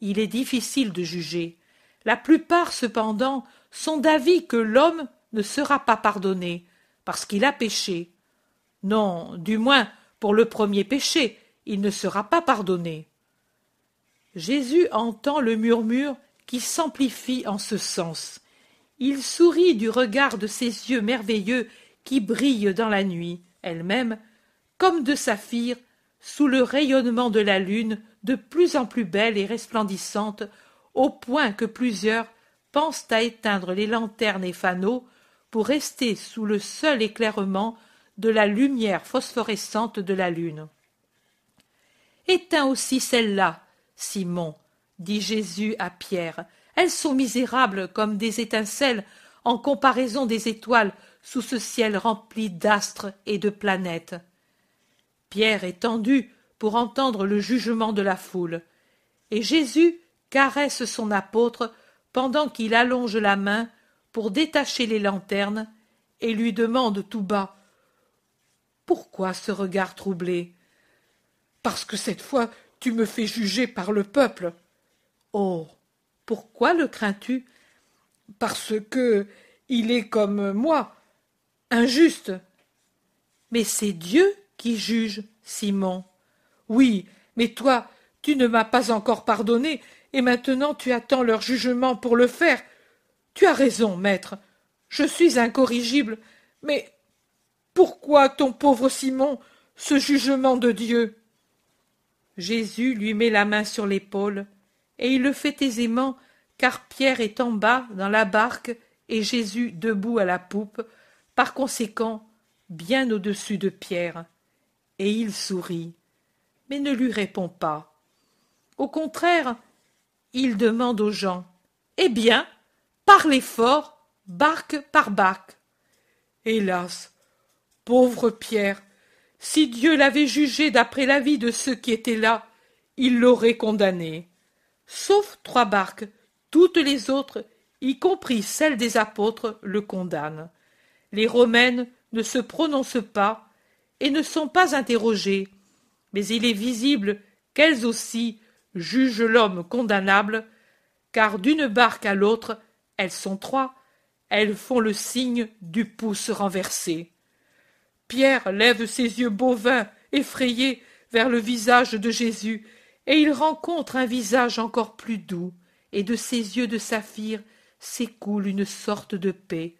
Il est difficile de juger. La plupart, cependant, sont d'avis que l'homme ne sera pas pardonné, parce qu'il a péché. Non, du moins, pour le premier péché, il ne sera pas pardonné. Jésus entend le murmure qui s'amplifie en ce sens. Il sourit du regard de ses yeux merveilleux qui brillent dans la nuit, elle-même, comme de saphir, sous le rayonnement de la lune, de plus en plus belle et resplendissante, au point que plusieurs pensent à éteindre les lanternes et fanaux pour rester sous le seul éclairement de la lumière phosphorescente de la lune. Éteins aussi celles-là, Simon, dit Jésus à Pierre. Elles sont misérables comme des étincelles en comparaison des étoiles sous ce ciel rempli d'astres et de planètes. Pierre est tendu pour entendre le jugement de la foule, et Jésus caresse son apôtre pendant qu'il allonge la main pour détacher les lanternes et lui demande tout bas Pourquoi ce regard troublé? Parce que cette fois tu me fais juger par le peuple. Oh. Pourquoi le crains tu Parce que il est comme moi, injuste, Mais c'est Dieu qui juge, Simon. Oui, mais toi, tu ne m'as pas encore pardonné, et maintenant tu attends leur jugement pour le faire. Tu as raison, maître. Je suis incorrigible, mais pourquoi ton pauvre Simon ce jugement de Dieu? Jésus lui met la main sur l'épaule, et il le fait aisément, car Pierre est en bas dans la barque et Jésus debout à la poupe, par conséquent bien au-dessus de Pierre. Et il sourit, mais ne lui répond pas. Au contraire, il demande aux gens Eh bien, parlez fort, barque par barque. Hélas, pauvre Pierre, si Dieu l'avait jugé d'après l'avis de ceux qui étaient là, il l'aurait condamné. Sauf trois barques, toutes les autres, y compris celles des apôtres, le condamnent. Les Romaines ne se prononcent pas et ne sont pas interrogées, mais il est visible qu'elles aussi jugent l'homme condamnable, car d'une barque à l'autre, elles sont trois, elles font le signe du pouce renversé. Pierre lève ses yeux bovins, effrayés, vers le visage de Jésus, et il rencontre un visage encore plus doux, et de ses yeux de saphir s'écoule une sorte de paix,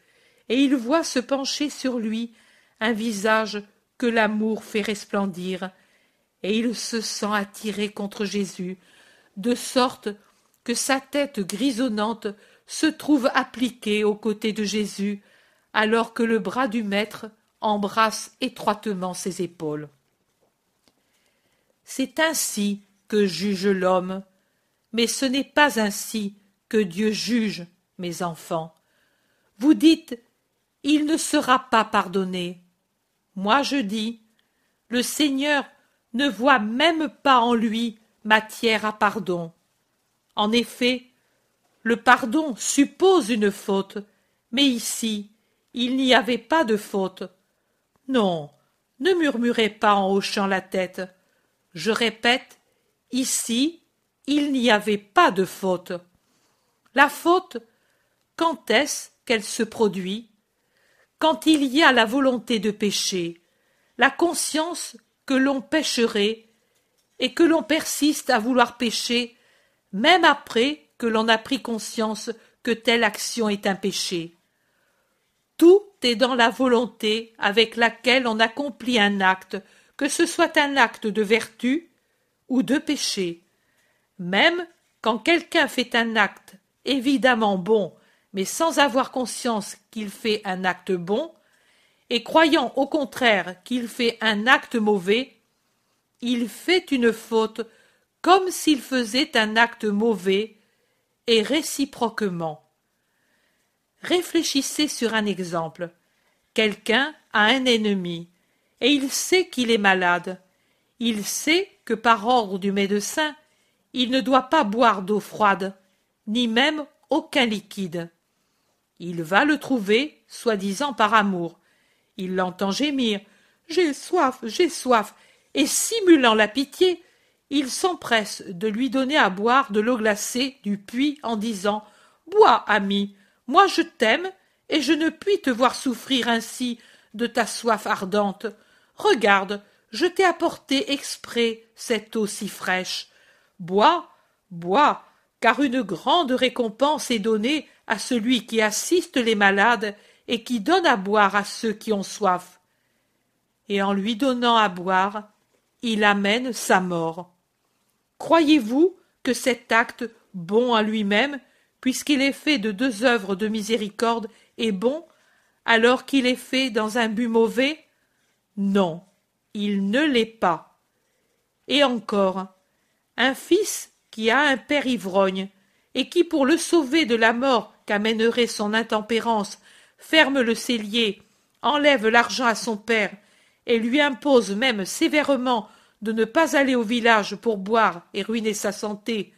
et il voit se pencher sur lui un visage que l'amour fait resplendir, et il se sent attiré contre Jésus, de sorte que sa tête grisonnante se trouve appliquée aux côtés de Jésus, alors que le bras du Maître embrasse étroitement ses épaules. C'est ainsi que juge l'homme, mais ce n'est pas ainsi que Dieu juge, mes enfants. Vous dites Il ne sera pas pardonné. Moi je dis Le Seigneur ne voit même pas en lui matière à pardon. En effet, le pardon suppose une faute, mais ici il n'y avait pas de faute. Non, ne murmurez pas en hochant la tête. Je répète, ici, il n'y avait pas de faute. La faute, quand est-ce qu'elle se produit? Quand il y a la volonté de pécher, la conscience l'on pécherait, et que l'on persiste à vouloir pécher, même après que l'on a pris conscience que telle action est un péché. Tout est dans la volonté avec laquelle on accomplit un acte, que ce soit un acte de vertu ou de péché. Même quand quelqu'un fait un acte évidemment bon, mais sans avoir conscience qu'il fait un acte bon, et croyant au contraire qu'il fait un acte mauvais, il fait une faute comme s'il faisait un acte mauvais, et réciproquement. Réfléchissez sur un exemple. Quelqu'un a un ennemi, et il sait qu'il est malade. Il sait que par ordre du médecin, il ne doit pas boire d'eau froide, ni même aucun liquide. Il va le trouver, soi-disant par amour. Il l'entend gémir. J'ai soif, j'ai soif. Et simulant la pitié, il s'empresse de lui donner à boire de l'eau glacée du puits en disant Bois, ami, moi je t'aime, et je ne puis te voir souffrir ainsi de ta soif ardente. Regarde, je t'ai apporté exprès cette eau si fraîche. Bois, bois, car une grande récompense est donnée à celui qui assiste les malades et qui donne à boire à ceux qui ont soif. Et en lui donnant à boire, il amène sa mort. Croyez-vous que cet acte, bon à lui-même, puisqu'il est fait de deux œuvres de miséricorde, est bon, alors qu'il est fait dans un but mauvais? Non, il ne l'est pas. Et encore, un fils qui a un père ivrogne, et qui, pour le sauver de la mort qu'amènerait son intempérance, ferme le cellier, enlève l'argent à son père, et lui impose même sévèrement de ne pas aller au village pour boire et ruiner sa santé,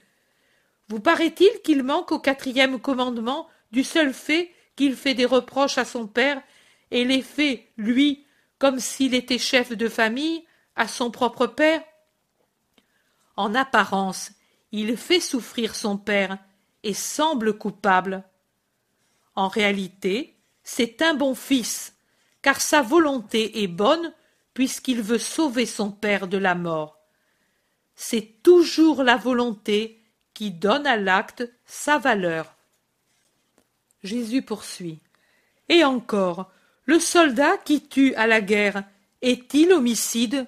vous paraît-il qu'il manque au quatrième commandement du seul fait qu'il fait des reproches à son père et les fait, lui, comme s'il était chef de famille, à son propre père? En apparence, il fait souffrir son père et semble coupable. En réalité, c'est un bon fils, car sa volonté est bonne puisqu'il veut sauver son père de la mort. C'est toujours la volonté qui donne à l'acte sa valeur. Jésus poursuit. Et encore, le soldat qui tue à la guerre est-il homicide?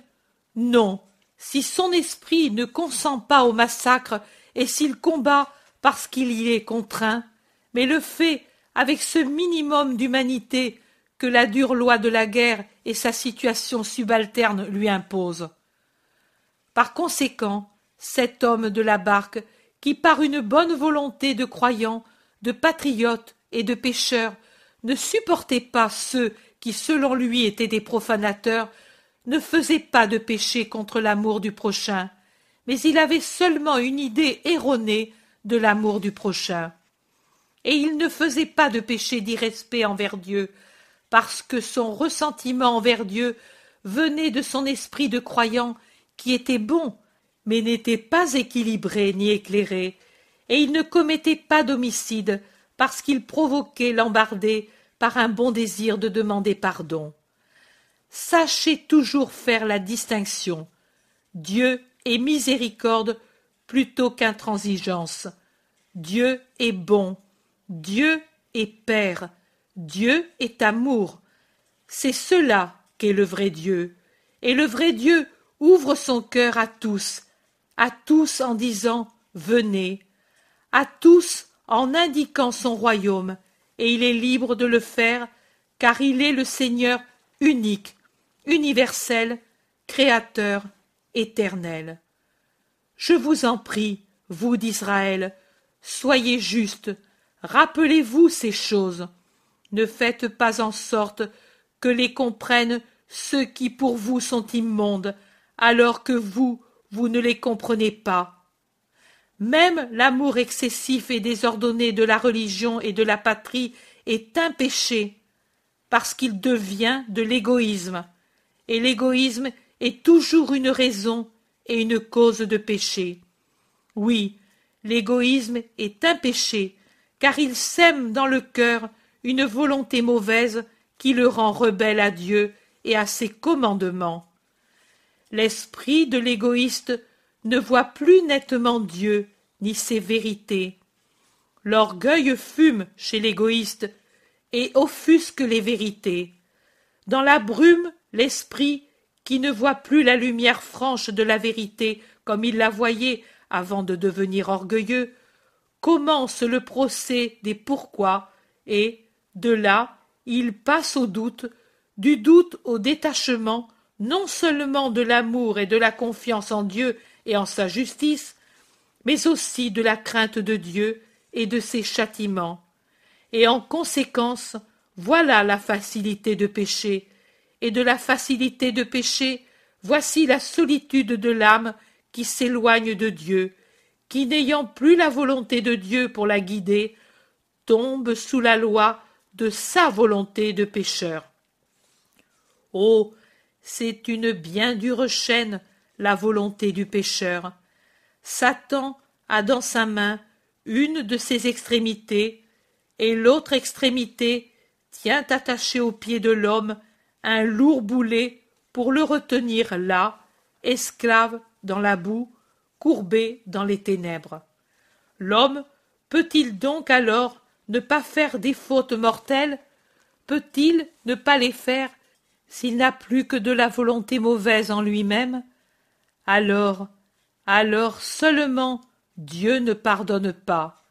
Non, si son esprit ne consent pas au massacre et s'il combat parce qu'il y est contraint, mais le fait avec ce minimum d'humanité que la dure loi de la guerre et sa situation subalterne lui imposent. Par conséquent, cet homme de la barque, qui par une bonne volonté de croyant, de patriote et de pécheur, ne supportait pas ceux qui selon lui étaient des profanateurs, ne faisait pas de péché contre l'amour du prochain, mais il avait seulement une idée erronée de l'amour du prochain. Et il ne faisait pas de péché d'irrespect envers Dieu, parce que son ressentiment envers Dieu venait de son esprit de croyant qui était bon, mais n'était pas équilibré ni éclairé, et il ne commettait pas d'homicide parce qu'il provoquait l'embardé par un bon désir de demander pardon. Sachez toujours faire la distinction. Dieu est miséricorde plutôt qu'intransigeance. Dieu est bon. Dieu est Père. Dieu est amour. C'est cela qu'est le vrai Dieu. Et le vrai Dieu ouvre son cœur à tous, à tous en disant Venez, à tous en indiquant son royaume, et il est libre de le faire, car il est le Seigneur unique, universel, créateur, éternel. Je vous en prie, vous d'Israël, soyez justes, rappelez-vous ces choses. Ne faites pas en sorte que les comprennent ceux qui pour vous sont immondes, alors que vous, vous ne les comprenez pas. Même l'amour excessif et désordonné de la religion et de la patrie est un péché, parce qu'il devient de l'égoïsme, et l'égoïsme est toujours une raison et une cause de péché. Oui, l'égoïsme est un péché, car il sème dans le cœur une volonté mauvaise qui le rend rebelle à Dieu et à ses commandements. L'esprit de l'égoïste ne voit plus nettement Dieu ni ses vérités. L'orgueil fume chez l'égoïste et offusque les vérités. Dans la brume, l'esprit, qui ne voit plus la lumière franche de la vérité comme il la voyait avant de devenir orgueilleux, commence le procès des pourquoi et, de là, il passe au doute, du doute au détachement, non seulement de l'amour et de la confiance en Dieu et en sa justice, mais aussi de la crainte de Dieu et de ses châtiments. Et en conséquence, voilà la facilité de pécher, et de la facilité de pécher, voici la solitude de l'âme qui s'éloigne de Dieu, qui n'ayant plus la volonté de Dieu pour la guider, tombe sous la loi de sa volonté de pécheur. Oh. C'est une bien dure chaîne, la volonté du pécheur. Satan a dans sa main une de ses extrémités, et l'autre extrémité tient attaché au pied de l'homme un lourd boulet pour le retenir là, esclave dans la boue, courbé dans les ténèbres. L'homme peut-il donc alors ne pas faire des fautes mortelles? Peut-il ne pas les faire s'il n'a plus que de la volonté mauvaise en lui-même? Alors, alors seulement Dieu ne pardonne pas.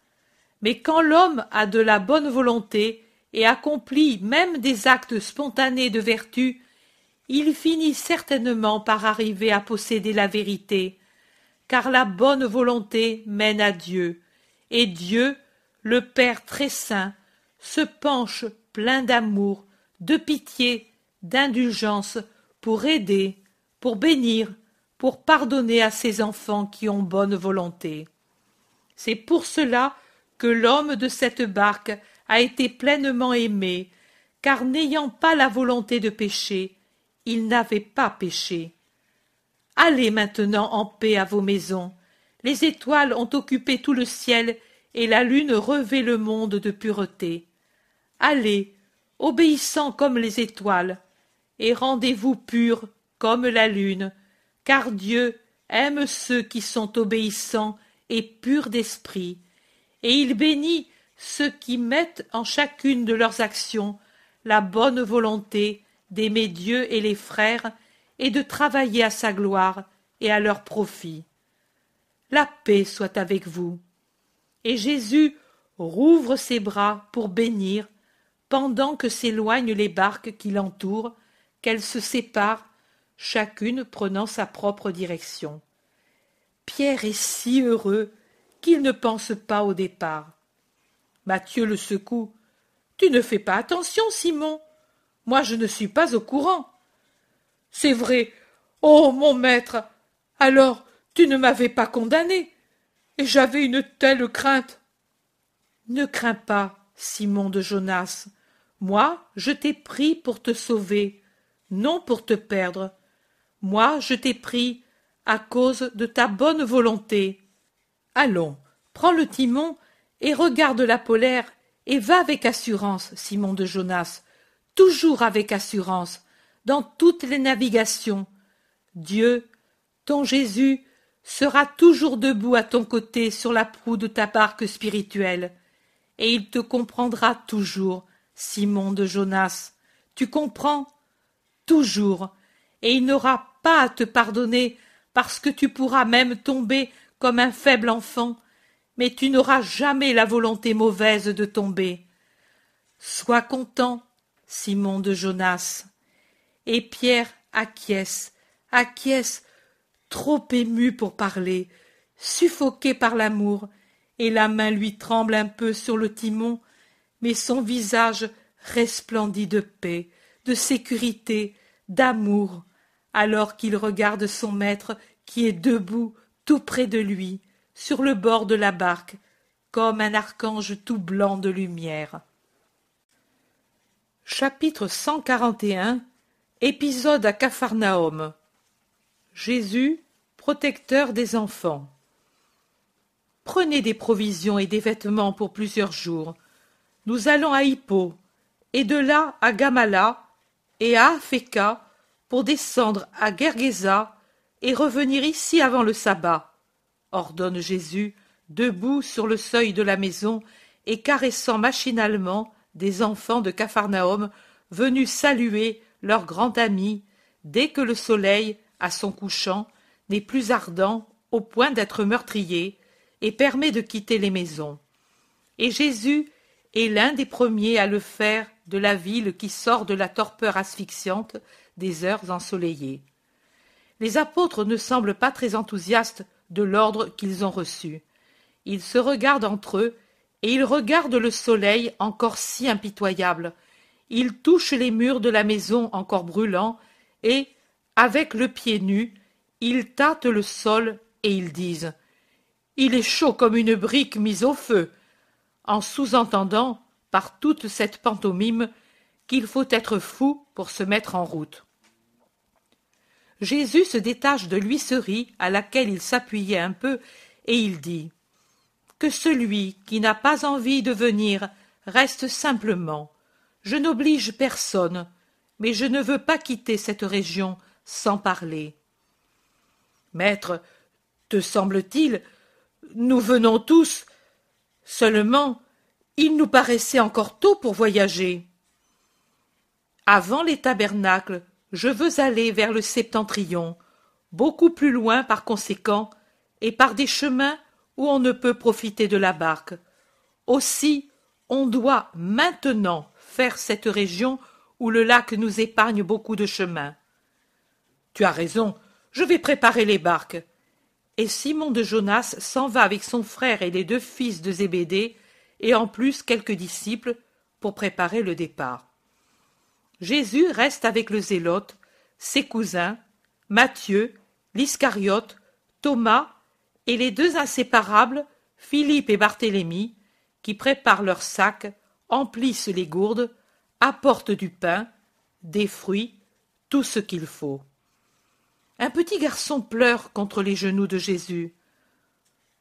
Mais quand l'homme a de la bonne volonté et accomplit même des actes spontanés de vertu, il finit certainement par arriver à posséder la vérité, car la bonne volonté mène à Dieu, et Dieu, le Père très saint, se penche plein d'amour, de pitié, d'indulgence pour aider, pour bénir, pour pardonner à ses enfants qui ont bonne volonté. C'est pour cela que l'homme de cette barque a été pleinement aimé, car n'ayant pas la volonté de pécher, il n'avait pas péché. Allez maintenant en paix à vos maisons. Les étoiles ont occupé tout le ciel et la lune revêt le monde de pureté. Allez, obéissant comme les étoiles, et rendez-vous purs comme la lune, car Dieu aime ceux qui sont obéissants et purs d'esprit, et il bénit ceux qui mettent en chacune de leurs actions la bonne volonté d'aimer Dieu et les frères et de travailler à sa gloire et à leur profit. La paix soit avec vous. Et Jésus rouvre ses bras pour bénir, pendant que s'éloignent les barques qui l'entourent, qu'elles se séparent, chacune prenant sa propre direction. Pierre est si heureux qu'il ne pense pas au départ. Matthieu le secoue. Tu ne fais pas attention, Simon. Moi je ne suis pas au courant. C'est vrai. Oh. Mon maître. Alors tu ne m'avais pas condamné. Et j'avais une telle crainte. Ne crains pas, Simon de Jonas. Moi, je t'ai pris pour te sauver, non pour te perdre. Moi, je t'ai pris à cause de ta bonne volonté. Allons, prends le timon et regarde la polaire et va avec assurance, Simon de Jonas, toujours avec assurance, dans toutes les navigations. Dieu, ton Jésus, sera toujours debout à ton côté sur la proue de ta barque spirituelle, et il te comprendra toujours, Simon de Jonas. Tu comprends? Toujours. Et il n'aura pas à te pardonner, parce que tu pourras même tomber comme un faible enfant, mais tu n'auras jamais la volonté mauvaise de tomber. Sois content, Simon de Jonas. Et Pierre acquiesce, acquiesce, trop ému pour parler, suffoqué par l'amour, et la main lui tremble un peu sur le timon, mais son visage resplendit de paix, de sécurité, d'amour, alors qu'il regarde son maître qui est debout tout près de lui, sur le bord de la barque, comme un archange tout blanc de lumière. Chapitre 141 Épisode à Capharnaüm Jésus, protecteur des enfants. Prenez des provisions et des vêtements pour plusieurs jours. Nous allons à Hippo, et de là à Gamala et à Apheka pour descendre à Gergesa et revenir ici avant le sabbat ordonne Jésus, debout sur le seuil de la maison et caressant machinalement des enfants de Capharnaüm venus saluer leur grand ami dès que le soleil, à son couchant, n'est plus ardent au point d'être meurtrier et permet de quitter les maisons. Et Jésus est l'un des premiers à le faire de la ville qui sort de la torpeur asphyxiante des heures ensoleillées. Les apôtres ne semblent pas très enthousiastes de l'ordre qu'ils ont reçu. Ils se regardent entre eux, et ils regardent le soleil encore si impitoyable. Ils touchent les murs de la maison encore brûlants, et, avec le pied nu, ils tâtent le sol et ils disent Il est chaud comme une brique mise au feu, en sous-entendant, par toute cette pantomime, qu'il faut être fou pour se mettre en route. Jésus se détache de l'huisserie à laquelle il s'appuyait un peu, et il dit Que celui qui n'a pas envie de venir reste simplement. Je n'oblige personne, mais je ne veux pas quitter cette région sans parler. Maître, te semble-t-il, nous venons tous. Seulement, il nous paraissait encore tôt pour voyager. Avant les tabernacles, je veux aller vers le septentrion, beaucoup plus loin par conséquent, et par des chemins où on ne peut profiter de la barque. Aussi, on doit maintenant cette région où le lac nous épargne beaucoup de chemins. Tu as raison, je vais préparer les barques. Et Simon de Jonas s'en va avec son frère et les deux fils de Zébédée, et en plus quelques disciples, pour préparer le départ. Jésus reste avec le zélote, ses cousins, Matthieu, l'Iscariote, Thomas et les deux inséparables, Philippe et Barthélemy, qui préparent leurs sacs, emplissent les gourdes, apportent du pain, des fruits, tout ce qu'il faut. Un petit garçon pleure contre les genoux de Jésus.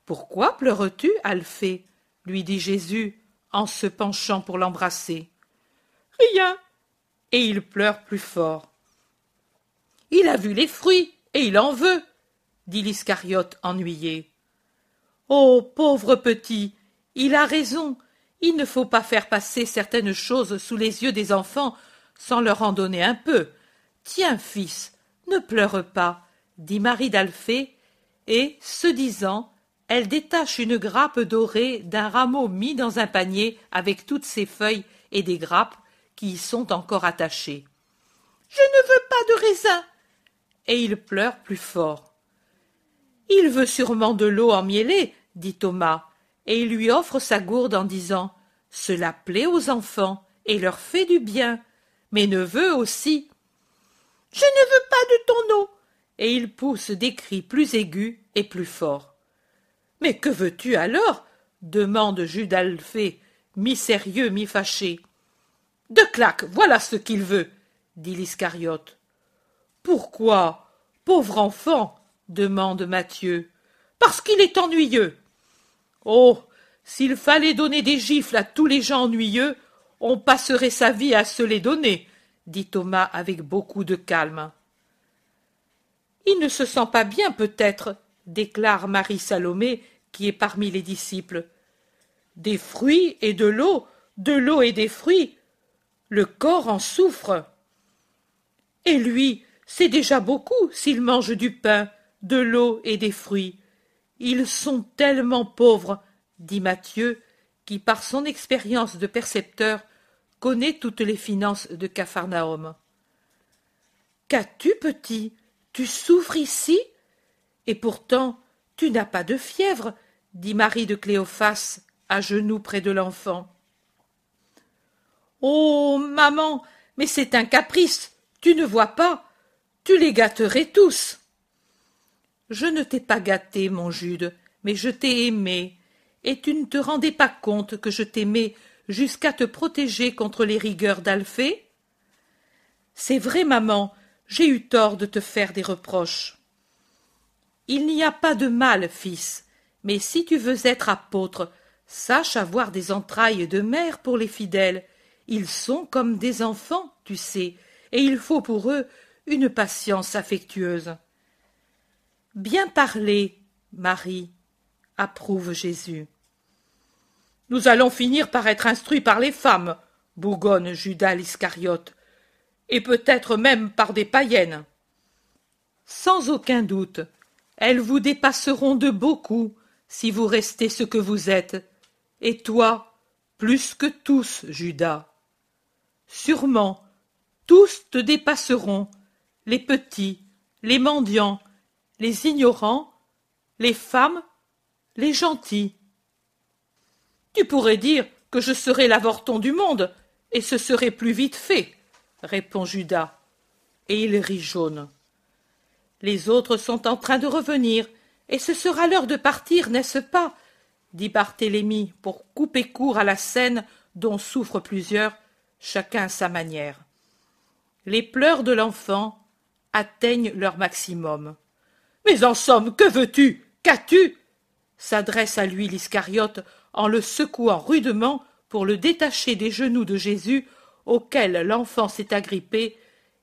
Pourquoi pleures-tu, Alphée? lui dit Jésus en se penchant pour l'embrasser. Rien, et il pleure plus fort. Il a vu les fruits, et il en veut, dit l'Iscariote ennuyé. Oh. Pauvre petit. Il a raison. Il ne faut pas faire passer certaines choses sous les yeux des enfants sans leur en donner un peu. Tiens, fils, ne pleure pas, dit Marie d'Alphée, et, ce disant, elle détache une grappe dorée d'un rameau mis dans un panier avec toutes ses feuilles et des grappes qui y sont encore attachées. Je ne veux pas de raisin. Et il pleure plus fort. Il veut sûrement de l'eau emmiellée, dit Thomas, et il lui offre sa gourde en disant Cela plaît aux enfants et leur fait du bien. Mes neveux aussi. Je ne veux pas de ton eau. Et il pousse des cris plus aigus et plus forts. Mais que veux-tu alors? demande Jules mi-sérieux, mi-fâché. De claque, voilà ce qu'il veut, dit l'Iscariote. Pourquoi Pauvre enfant? demande Mathieu. Parce qu'il est ennuyeux. Oh. S'il fallait donner des gifles à tous les gens ennuyeux, on passerait sa vie à se les donner, dit Thomas avec beaucoup de calme. Il ne se sent pas bien, peut-être, déclare Marie Salomé, qui est parmi les disciples. Des fruits et de l'eau, de l'eau et des fruits. Le corps en souffre. Et lui, c'est déjà beaucoup s'il mange du pain, de l'eau et des fruits. Ils sont tellement pauvres, dit Mathieu, qui par son expérience de percepteur connaît toutes les finances de Capharnaüm. Qu'as-tu, petit? Tu souffres ici? Et pourtant, tu n'as pas de fièvre, dit Marie de Cléophas, à genoux près de l'enfant. Oh. Maman. Mais c'est un caprice. Tu ne vois pas? Tu les gâterais tous. Je ne t'ai pas gâté, mon Jude, mais je t'ai aimé, et tu ne te rendais pas compte que je t'aimais jusqu'à te protéger contre les rigueurs d'Alphée? C'est vrai, maman, j'ai eu tort de te faire des reproches. Il n'y a pas de mal, fils, mais si tu veux être apôtre, sache avoir des entrailles de mère pour les fidèles. Ils sont comme des enfants, tu sais, et il faut pour eux une patience affectueuse. Bien parlé, Marie, approuve Jésus. Nous allons finir par être instruits par les femmes, bougonne Judas l'Iscariote, et peut-être même par des païennes. Sans aucun doute, elles vous dépasseront de beaucoup si vous restez ce que vous êtes, et toi, plus que tous, Judas. Sûrement, tous te dépasseront, les petits, les mendiants, les ignorants, les femmes, les gentils. Tu pourrais dire que je serai l'avorton du monde, et ce serait plus vite fait, répond Judas, et il rit jaune. Les autres sont en train de revenir, et ce sera l'heure de partir, n'est-ce pas? dit Barthélemy pour couper court à la scène dont souffrent plusieurs, chacun à sa manière. Les pleurs de l'enfant atteignent leur maximum. Mais en somme, que veux-tu? Qu'as-tu? s'adresse à lui l'Iscariote en le secouant rudement pour le détacher des genoux de Jésus auxquels l'enfant s'est agrippé,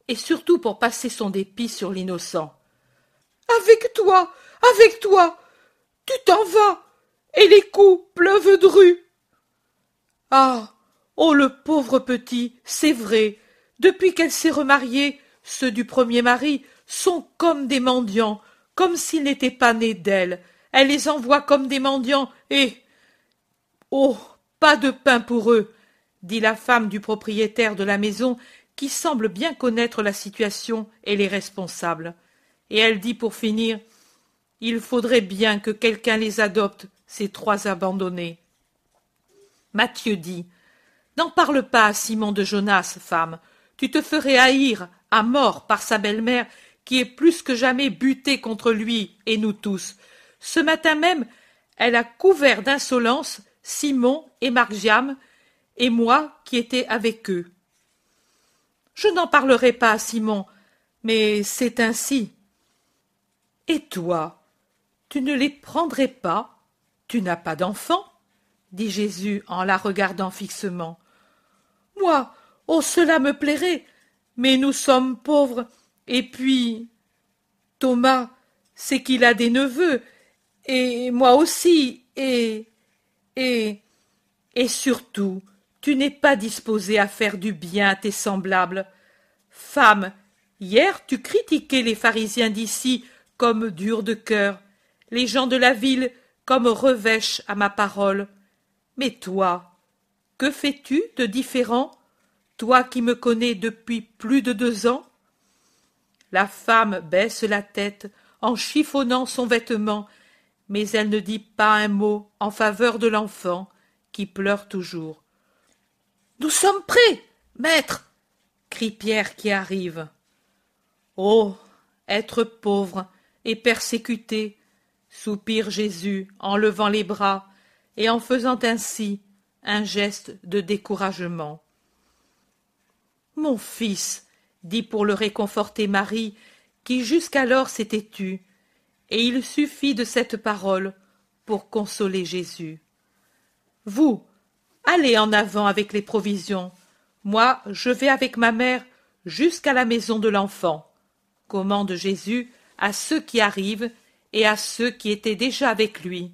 et surtout pour passer son dépit sur l'innocent. Avec toi, avec toi, tu t'en vas, et les coups pleuvent de rue. Ah. Oh le pauvre petit, c'est vrai. Depuis qu'elle s'est remariée, ceux du premier mari sont comme des mendiants, comme s'ils n'étaient pas nés d'elle. Elle les envoie comme des mendiants, et. Oh. Pas de pain pour eux. dit la femme du propriétaire de la maison, qui semble bien connaître la situation et les responsables. Et elle dit pour finir. Il faudrait bien que quelqu'un les adopte, ces trois abandonnés. Mathieu dit. N'en parle pas à Simon de Jonas, femme. Tu te ferais haïr à mort par sa belle-mère qui est plus que jamais butée contre lui et nous tous. Ce matin même, elle a couvert d'insolence Simon et Margiam et moi qui étais avec eux. Je n'en parlerai pas Simon, mais c'est ainsi. Et toi, tu ne les prendrais pas? Tu n'as pas d'enfant dit Jésus en la regardant fixement. Moi, oh cela me plairait, mais nous sommes pauvres Et puis, Thomas, c'est qu'il a des neveux, et moi aussi, et. Et. surtout, tu n'es pas disposé à faire du bien à tes semblables. Femme, hier tu critiquais les pharisiens d'ici comme durs de cœur, les gens de la ville comme revêches à ma parole. Mais toi, que fais-tu de différent, toi qui me connais depuis plus de deux ans? La femme baisse la tête en chiffonnant son vêtement, mais elle ne dit pas un mot en faveur de l'enfant qui pleure toujours. Nous sommes prêts, maître crie Pierre qui arrive. Oh. Être pauvre et persécuté, soupire Jésus en levant les bras et en faisant ainsi un geste de découragement. Mon fils, dit pour le réconforter Marie, qui jusqu'alors s'était tue, et il suffit de cette parole pour consoler Jésus. Vous, allez en avant avec les provisions, moi je vais avec ma mère jusqu'à la maison de l'enfant, commande Jésus à ceux qui arrivent et à ceux qui étaient déjà avec lui,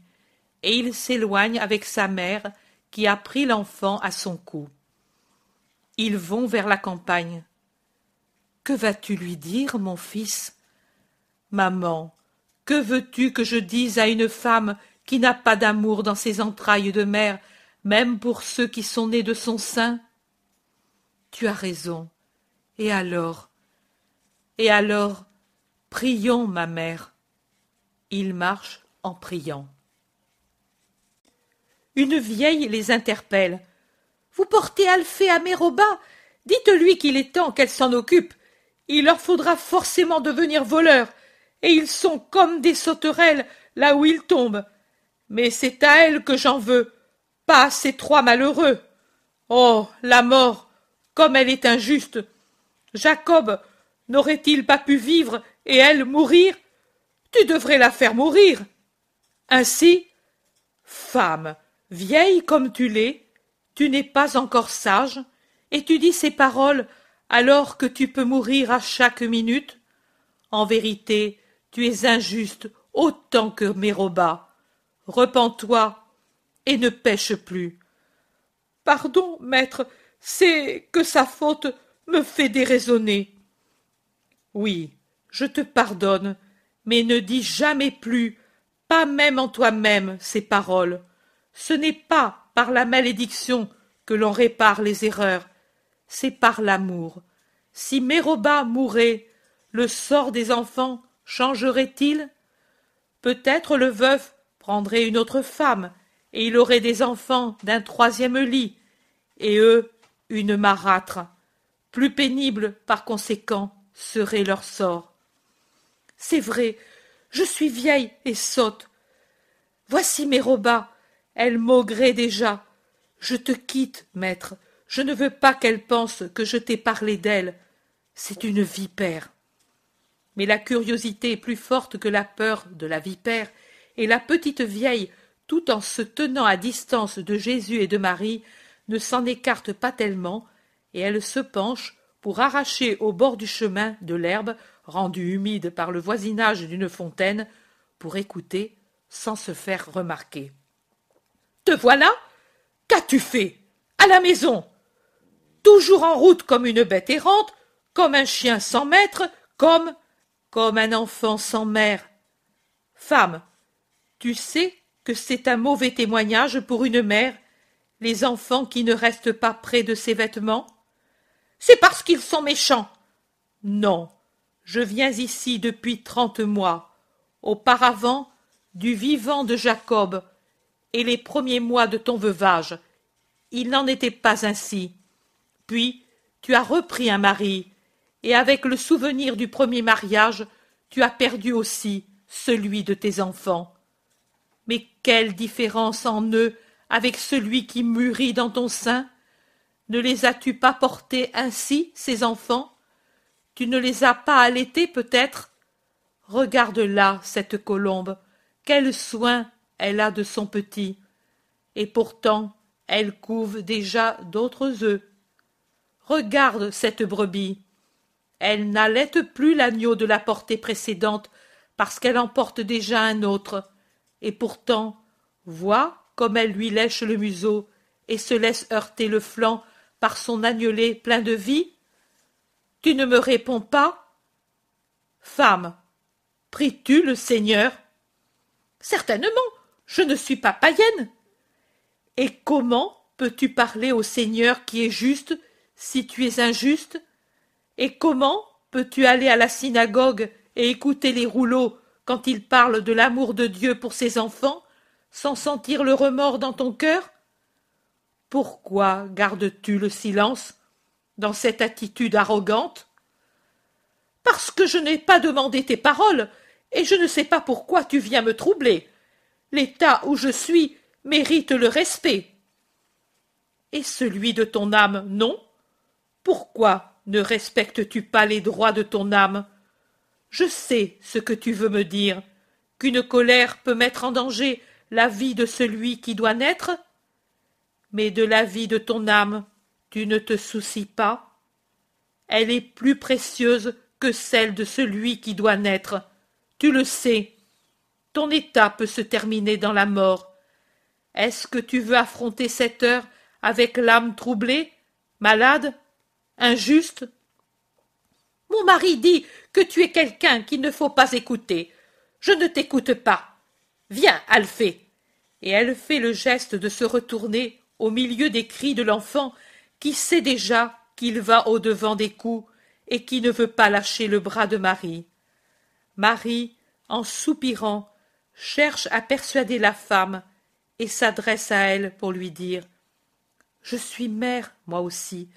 et il s'éloigne avec sa mère qui a pris l'enfant à son cou. Ils vont vers la campagne. Que vas-tu lui dire, mon fils? Maman, que veux-tu que je dise à une femme qui n'a pas d'amour dans ses entrailles de mère, même pour ceux qui sont nés de son sein? Tu as raison. Et alors? Et alors Prions, ma mère. Ils marchent en priant. Une vieille les interpelle. Vous portez Alphée à Méroba Dites-lui qu'il est temps qu'elle s'en occupe. Il leur faudra forcément devenir voleurs, et ils sont comme des sauterelles là où ils tombent. Mais c'est à elle que j'en veux, pas à ces trois malheureux. Oh. La mort. Comme elle est injuste. Jacob n'aurait il pas pu vivre et elle mourir? Tu devrais la faire mourir. Ainsi, femme, vieille comme tu l'es, tu n'es pas encore sage, et tu dis ces paroles alors que tu peux mourir à chaque minute En vérité, tu es injuste autant que Méroba. Repens-toi et ne pêche plus. Pardon, maître, c'est que sa faute me fait déraisonner. Oui, je te pardonne, mais ne dis jamais plus, pas même en toi-même, ces paroles. Ce n'est pas par la malédiction que l'on répare les erreurs, c'est par l'amour. Si Méroba mourait, le sort des enfants changerait-il? Peut-être le veuf prendrait une autre femme, et il aurait des enfants d'un troisième lit, et eux une marâtre. Plus pénible, par conséquent, serait leur sort. C'est vrai, je suis vieille et sotte. Voici mes robas, elle maugrait déjà. Je te quitte, maître. Je ne veux pas qu'elle pense que je t'ai parlé d'elle. C'est une vipère. Mais la curiosité est plus forte que la peur de la vipère, et la petite vieille, tout en se tenant à distance de Jésus et de Marie, ne s'en écarte pas tellement, et elle se penche pour arracher au bord du chemin de l'herbe rendue humide par le voisinage d'une fontaine, pour écouter sans se faire remarquer. Te voilà! Qu'as-tu fait? À la maison! Toujours en route comme une bête errante, comme un chien sans maître, comme comme un enfant sans mère. Femme, tu sais que c'est un mauvais témoignage pour une mère, les enfants qui ne restent pas près de ses vêtements C'est parce qu'ils sont méchants. Non, je viens ici depuis trente mois, auparavant du vivant de Jacob, et les premiers mois de ton veuvage. Il n'en était pas ainsi. Puis tu as repris un mari, et avec le souvenir du premier mariage, tu as perdu aussi celui de tes enfants. Mais quelle différence en eux avec celui qui mûrit dans ton sein Ne les as-tu pas portés ainsi, ces enfants? Tu ne les as pas allaités peut-être? Regarde là cette colombe, quel soin elle a de son petit. Et pourtant elle couve déjà d'autres œufs. Regarde cette brebis. Elle n'allaite plus l'agneau de la portée précédente, parce qu'elle en porte déjà un autre. Et pourtant, vois comme elle lui lèche le museau et se laisse heurter le flanc par son agnelet plein de vie. Tu ne me réponds pas? Femme, pries-tu le Seigneur? Certainement, je ne suis pas païenne. Et comment peux-tu parler au Seigneur qui est juste si tu es injuste? Et comment peux-tu aller à la synagogue et écouter les rouleaux quand ils parlent de l'amour de Dieu pour ses enfants, sans sentir le remords dans ton cœur? Pourquoi gardes-tu le silence dans cette attitude arrogante? Parce que je n'ai pas demandé tes paroles, et je ne sais pas pourquoi tu viens me troubler. L'état où je suis mérite le respect. Et celui de ton âme, non? Pourquoi ne respectes-tu pas les droits de ton âme? Je sais ce que tu veux me dire, qu'une colère peut mettre en danger la vie de celui qui doit naître? Mais de la vie de ton âme, tu ne te soucies pas Elle est plus précieuse que celle de celui qui doit naître. Tu le sais. Ton état peut se terminer dans la mort. Est-ce que tu veux affronter cette heure avec l'âme troublée, malade, injuste Mon mari dit que tu es quelqu'un qu'il ne faut pas écouter. Je ne t'écoute pas. Viens, Alphée. Et elle fait le geste de se retourner au milieu des cris de l'enfant qui sait déjà qu'il va au-devant des coups et qui ne veut pas lâcher le bras de Marie. Marie, en soupirant, cherche à persuader la femme et s'adresse à elle pour lui dire Je suis mère, moi aussi,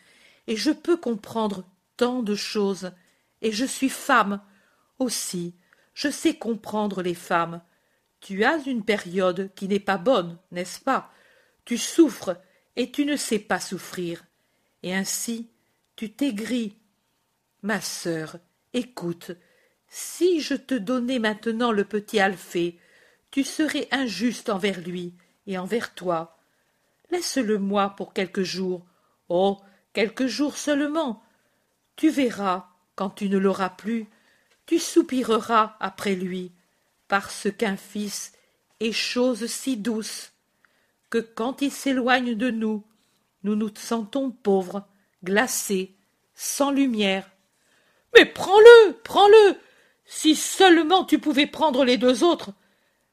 et je peux comprendre tant de choses, et je suis femme aussi, je sais comprendre les femmes. Tu as une période qui n'est pas bonne, n'est-ce pas? Tu souffres, et tu ne sais pas souffrir. Et ainsi, tu t'aigris. Ma sœur, écoute, si je te donnais maintenant le petit Alphée, tu serais injuste envers lui et envers toi. Laisse-le-moi pour quelques jours. Oh, quelques jours seulement. Tu verras, quand tu ne l'auras plus, tu soupireras après lui, parce qu'un fils est chose si douce, que quand il s'éloigne de nous, nous nous sentons pauvres, glacés, sans lumière. Mais prends-le, prends-le, si seulement tu pouvais prendre les deux autres.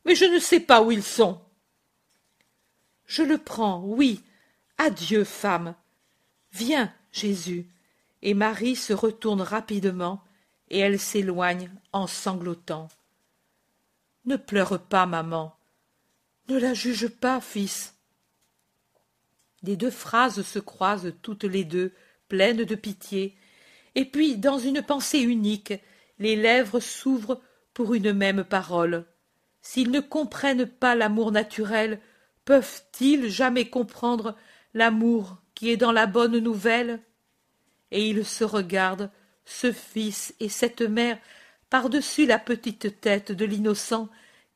Mais je ne sais pas où ils sont. Je le prends, oui. Adieu, femme. Viens, Jésus. Et Marie se retourne rapidement, et elle s'éloigne en sanglotant. Ne pleure pas, maman. Ne la juge pas, fils. Les deux phrases se croisent toutes les deux, pleines de pitié, et puis, dans une pensée unique, les lèvres s'ouvrent pour une même parole. S'ils ne comprennent pas l'amour naturel, peuvent-ils jamais comprendre l'amour qui est dans la bonne nouvelle Et ils se regardent, ce fils et cette mère, par-dessus la petite tête de l'innocent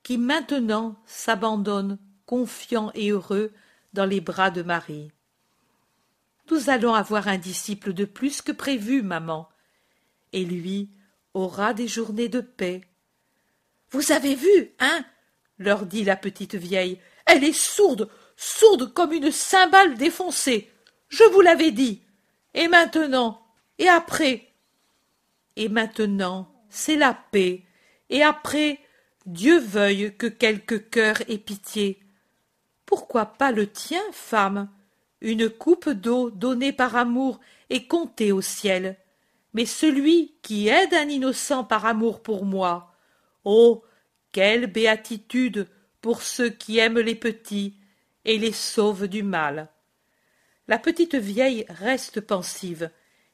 qui maintenant s'abandonne, confiant et heureux, dans les bras de Marie. Nous allons avoir un disciple de plus que prévu, maman. Et lui, aura des journées de paix. Vous avez vu, hein leur dit la petite vieille. Elle est sourde, sourde comme une cymbale défoncée. Je vous l'avais dit. Et maintenant Et après? Et maintenant, c'est la paix. Et après, Dieu veuille que quelque cœur ait pitié. Pourquoi pas le tien, femme? Une coupe d'eau donnée par amour et comptée au ciel mais celui qui aide un innocent par amour pour moi. Oh. Quelle béatitude pour ceux qui aiment les petits et les sauvent du mal. La petite vieille reste pensive,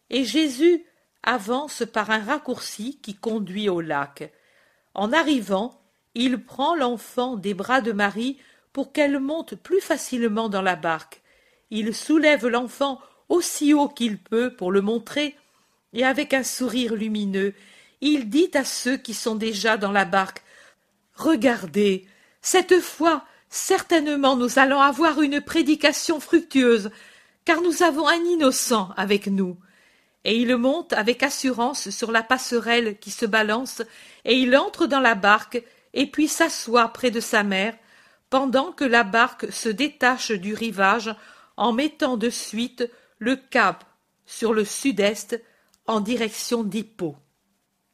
et Jésus avance par un raccourci qui conduit au lac. En arrivant, il prend l'enfant des bras de Marie pour qu'elle monte plus facilement dans la barque. Il soulève l'enfant aussi haut qu'il peut pour le montrer et avec un sourire lumineux, il dit à ceux qui sont déjà dans la barque Regardez, cette fois, certainement nous allons avoir une prédication fructueuse, car nous avons un innocent avec nous. et il monte avec assurance sur la passerelle qui se balance, et il entre dans la barque, et puis s'assoit près de sa mère, pendant que la barque se détache du rivage en mettant de suite le cap sur le sud-est en direction d'Hippo.